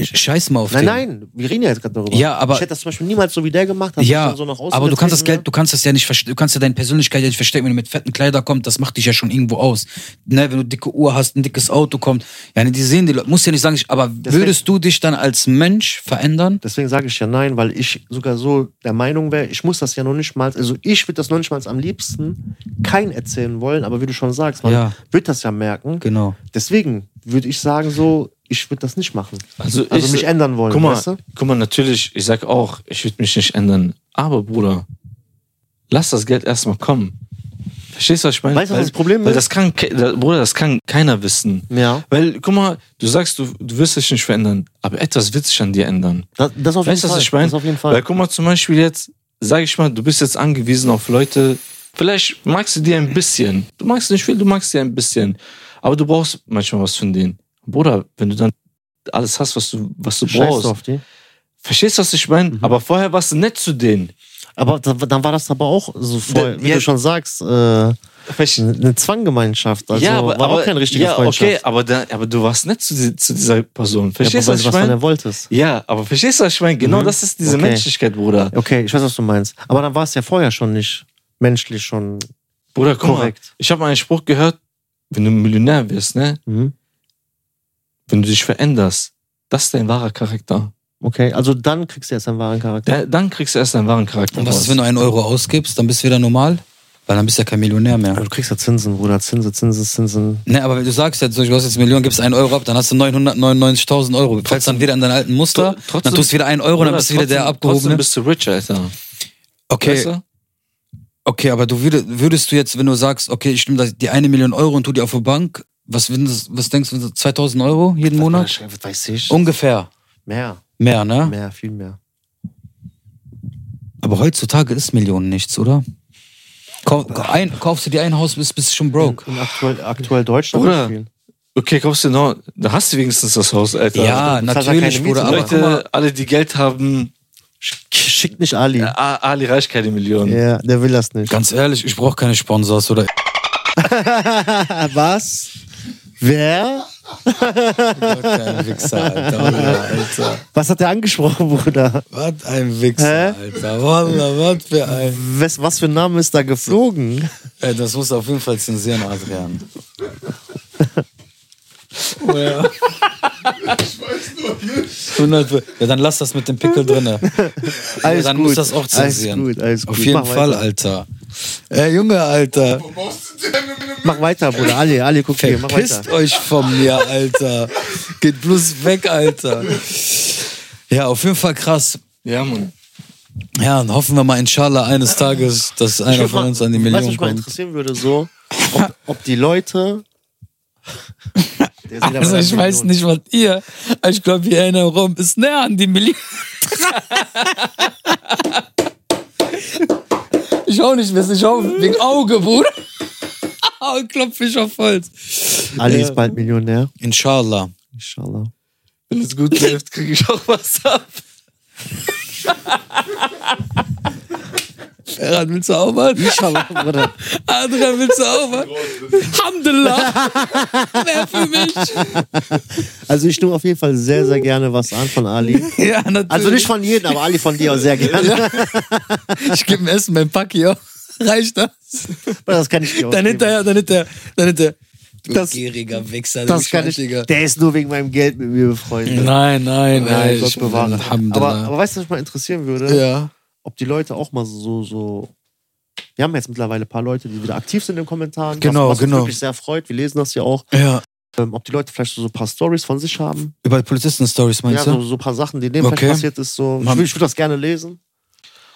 Scheiß mal auf Nein, den. nein, wir reden ja jetzt gerade darüber. Ja, aber- ich hätte das zum Beispiel niemals so wie der gemacht. ich Ja, so aber du kannst das Geld, du kannst das ja nicht, du kannst ja deine Persönlichkeit ja nicht verstecken, wenn du mit fetten Kleider kommst, das macht dich ja schon irgendwo aus. Ne, wenn du dicke Uhr hast, ein dickes Auto kommt, ja, ne, die sehen die Leute, musst ja nicht sagen, ich- aber würdest du dich dann als Mensch verändern? Deswegen sage ich ja nein, weil ich sogar so der Meinung wäre, ich muss das ja noch nicht mal, also ich würde das noch nicht mal am liebsten kein erzählen wollen, aber wie du schon sagst, man Ja. wird das ja merken. Genau. Deswegen würde ich sagen so, ich würde das nicht machen. Also, Also ich, mich ändern wollen, Guck mal, weißt du? guck mal, natürlich, ich sag auch, ich würde mich nicht ändern. Aber Bruder, lass das Geld erstmal kommen. Verstehst du, was ich meine? Weißt du, was Weil- das Problem weil ist? das kann, Bruder, das kann keiner wissen. Ja. Weil, guck mal, du sagst, du, du wirst dich nicht verändern, aber etwas wird sich an dir ändern. Das, das auf jeden Weißt du, was ich meine? Das auf jeden Fall. Weil, guck mal, zum Beispiel jetzt, sag ich mal, du bist jetzt angewiesen auf Leute, vielleicht magst du die ein bisschen. Du magst nicht viel, du magst die ein bisschen. Aber du brauchst manchmal was von denen. Bruder, wenn du dann alles hast, was du, was du Scheiß brauchst. auf die. Verstehst du, was ich meine? Mhm. Aber vorher warst du nett zu denen. Aber da, dann war das aber auch so voll, Da- wie ja. du schon sagst, äh, eine Zwanggemeinschaft. Also war auch keine richtige ja, Freundschaft. okay, aber, da, aber du warst nett zu, die, zu dieser Person. Ja, aber Verstehst du, weil was du ich was von wolltest. Ja, aber verstehst du, was ich meine? Genau Mhm. das ist diese Okay. Menschlichkeit, Bruder. Okay, ich weiß, was du meinst. Aber dann war es ja vorher schon nicht menschlich schon. Bruder, guck Korrekt. mal. Ich habe mal einen Spruch gehört, wenn du Millionär wirst, ne? Mhm. Wenn du dich veränderst, das ist dein wahrer Charakter. Okay, also dann kriegst du erst einen wahren Charakter. Da, dann kriegst du erst deinen wahren Charakter. Und was raus. ist, wenn du einen Euro ausgibst, dann bist du wieder normal? Weil dann bist du ja kein Millionär mehr. Aber du kriegst ja Zinsen, Bruder. Zinsen, Zinsen, Zinsen. Ne, aber wenn du sagst jetzt, du hast jetzt eine Million, gibst einen Euro ab, dann hast du 999.000 Euro. Du fällst dann wieder in dein alten Muster, Tro- dann tust du wieder einen Euro, dann Bruder, bist du wieder der trotzdem- abgehobene. Trotzdem bist du rich, Alter. Okay, Weißt du? Okay, aber du würdest, würdest du jetzt, wenn du sagst, okay, ich nehme das- die eine Million Euro und tu die auf die Bank, was, was denkst du, 2000 Euro jeden Monat? Was weiß ich. Ungefähr. Mehr, Mehr, ne? mehr, viel mehr. Aber heutzutage ist Millionen nichts, oder? Kau ein, kaufst du dir ein Haus, bist, bist du schon broke. In aktuell, aktuell Deutschland viel. Okay, kaufst du noch, da hast du wenigstens das Haus, Alter. Ja, natürlich, Bruder, Leute, alle, die Geld haben, Schickt nicht Ali. äh, Ali reicht keine Millionen. Ja, der will das nicht. ganz ehrlich, ich brauche keine Sponsors oder Was? Wer? kein Wichser, Alter. Alter. Was hat der angesprochen, Bruder? Was ein Wichser, Hä? Alter. Wallah, was für ein. Was, was für ein Name ist da geflogen? Ey, das musst du auf jeden Fall zensieren, Adrian. Oh ja. Ich weiß noch nicht. 100 Pro- Ja, dann lass das mit dem Pickel drinne. Alles dann gut. musst du das auch zensieren. Alles gut, alles gut. Auf jeden Mach Fall, weiter. Alter. Ey, Junge, Alter. Mach weiter, Bruder. Ali, Ali, guck hier, mach weiter. Verpisst euch von mir, Alter. Geht bloß weg, Alter. Ja, auf jeden Fall krass. Ja, Mann. Ja, und hoffen wir mal, inshallah, eines Tages, dass einer von uns an die Weißt du, was Million mich mal kommt. interessieren würde, so, ob, ob die Leute. Also, ich weiß Million. nicht, was ihr. aber Ich glaube, hier in Raum ist näher an die Million. ich auch nicht, wer ich auch wegen Auge, Bruder. Klopf ich auf Holz. Ali Ja. ist bald Millionär. Inshallah. Inshallah. Wenn es gut läuft, kriege ich auch was ab. Ferhat, willst du auch was? Inshallah, Bruder. Adrian, willst du auch was? Alhamdulillah. Wer für mich? Also, ich nehme auf jeden Fall sehr, sehr gerne was an von Ali. Ja, natürlich. Also, nicht von jedem, aber Ali von dir auch sehr gerne. Ich gebe ihm Essen beim Paki auch. Reicht das? Das kann ich dir Dann ausgeben. hinterher, dann hinterher, dann hinterher. Du Das- gieriger Wichser, Das kann ich. Der ist nur wegen meinem Geld mit mir befreundet. Nein, nein, Nein, nein. Gott ich bewahre. Aber, aber weißt du, was mich mal interessieren würde? ja. Ob die Leute auch mal so, so. Wir haben jetzt mittlerweile ein paar Leute, die wieder aktiv sind in den Kommentaren. Genau, was, was genau. uns wirklich sehr freut. Wir lesen das ja auch. Ja. Ähm, ob die Leute vielleicht so, so ein paar Stories von sich haben. Über Polizisten-Stories Ja, meinst so, du? so ein paar Sachen, die denen Okay. passiert ist. So. Ich würde würd das gerne lesen.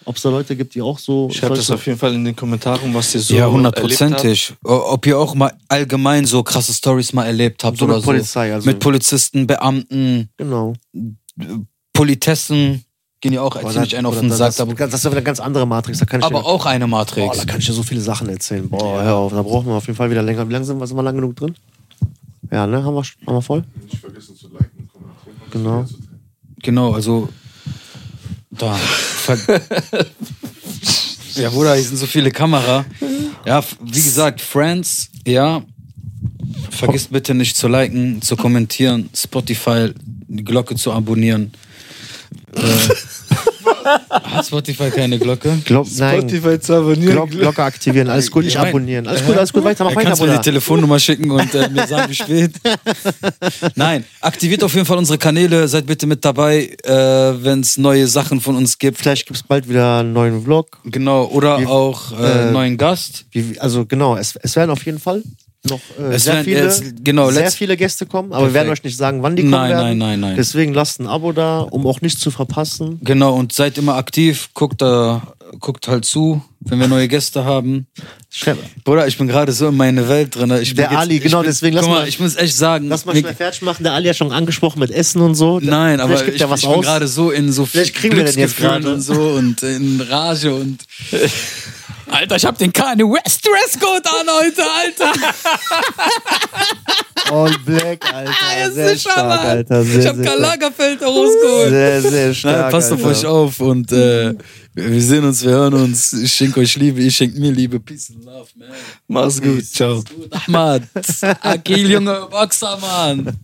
Ob es da Leute gibt, die auch so. Schreibt das auf jeden Fall in den Kommentaren, was ihr so ja, hundertprozentig. Ob ihr auch mal allgemein so krasse Stories mal erlebt habt So oder mit so. Polizei, also. Mit Polizisten, Beamten, Genau. Politessen gehen ja auch Boah, ziemlich da- einen auf den da- Sack. das, Aber, das ist ja wieder eine ganz andere Matrix. Da kann ich aber dir, auch eine boah, Matrix. da kann ich dir so viele Sachen erzählen. Boah, hör auf, da brauchen wir auf jeden Fall wieder länger. Wie lange sind wir, sind wir lang genug drin? Ja, ne? Haben wir, haben wir voll? Nicht vergessen zu liken und kommentieren. Genau. Genau, also da. Ja, Bruder, hier sind so viele Kamera. Ja, wie gesagt, Friends, ja. Vergiss bitte nicht zu liken, zu kommentieren, Spotify, die Glocke zu abonnieren. Äh, hat Spotify keine Glocke? Glock, nein. Spotify zu abonnieren. Glock, Glocke aktivieren. Alles gut, nicht Ja, mein- abonnieren. Alles gut, alles gut. Weiter, mach Er weiter, kannst mir die. Telefonnummer schicken und äh, mir sagen, wie spät. Nein, aktiviert auf jeden Fall unsere Kanäle. Seid bitte mit dabei, äh, wenn es neue Sachen von uns gibt. Vielleicht gibt es bald wieder einen neuen Vlog. Genau, oder Wir- auch äh, äh, neuen Gast. Wie, also genau, es, es werden auf jeden Fall noch äh, Es sehr, werden viele, jetzt- genau, sehr viele Gäste kommen, aber wir werden Perfekt. euch nicht sagen, wann die kommen Nein, werden. nein, nein, nein. Deswegen lasst ein Abo da, um auch nichts zu verpassen. Genau, und seid immer aktiv. Guckt, da, guckt halt zu, wenn wir neue Gäste haben. Bruder, ich bin gerade so in meine Welt drin. Bin Der Ali, ich genau, bin, deswegen lass mal, mal- ich muss echt sagen. Lass mal schnell fertig machen. Der Ali hat schon angesprochen mit Essen und so. Nein, aber ich, ich bin gerade so in so Vielleicht kriegen wir den jetzt gerade. und so und in Rage und. Alter, ich hab den Kanye West Dresscode an heute, Alter. All Black, Alter. Ja, sehr sicher, stark. Alter. Sehr, ich hab Karl stark. Lagerfeld da rausgeholt. Sehr, sehr stark. Nein, passt auf Alter. euch auf und äh, wir sehen uns, wir hören uns. Ich schenke euch Liebe, ich schenke mir Liebe. Peace and love, man. Mach's gut. Ciao. Gut, Ahmad. Akil, Junge, Boxer, Mann.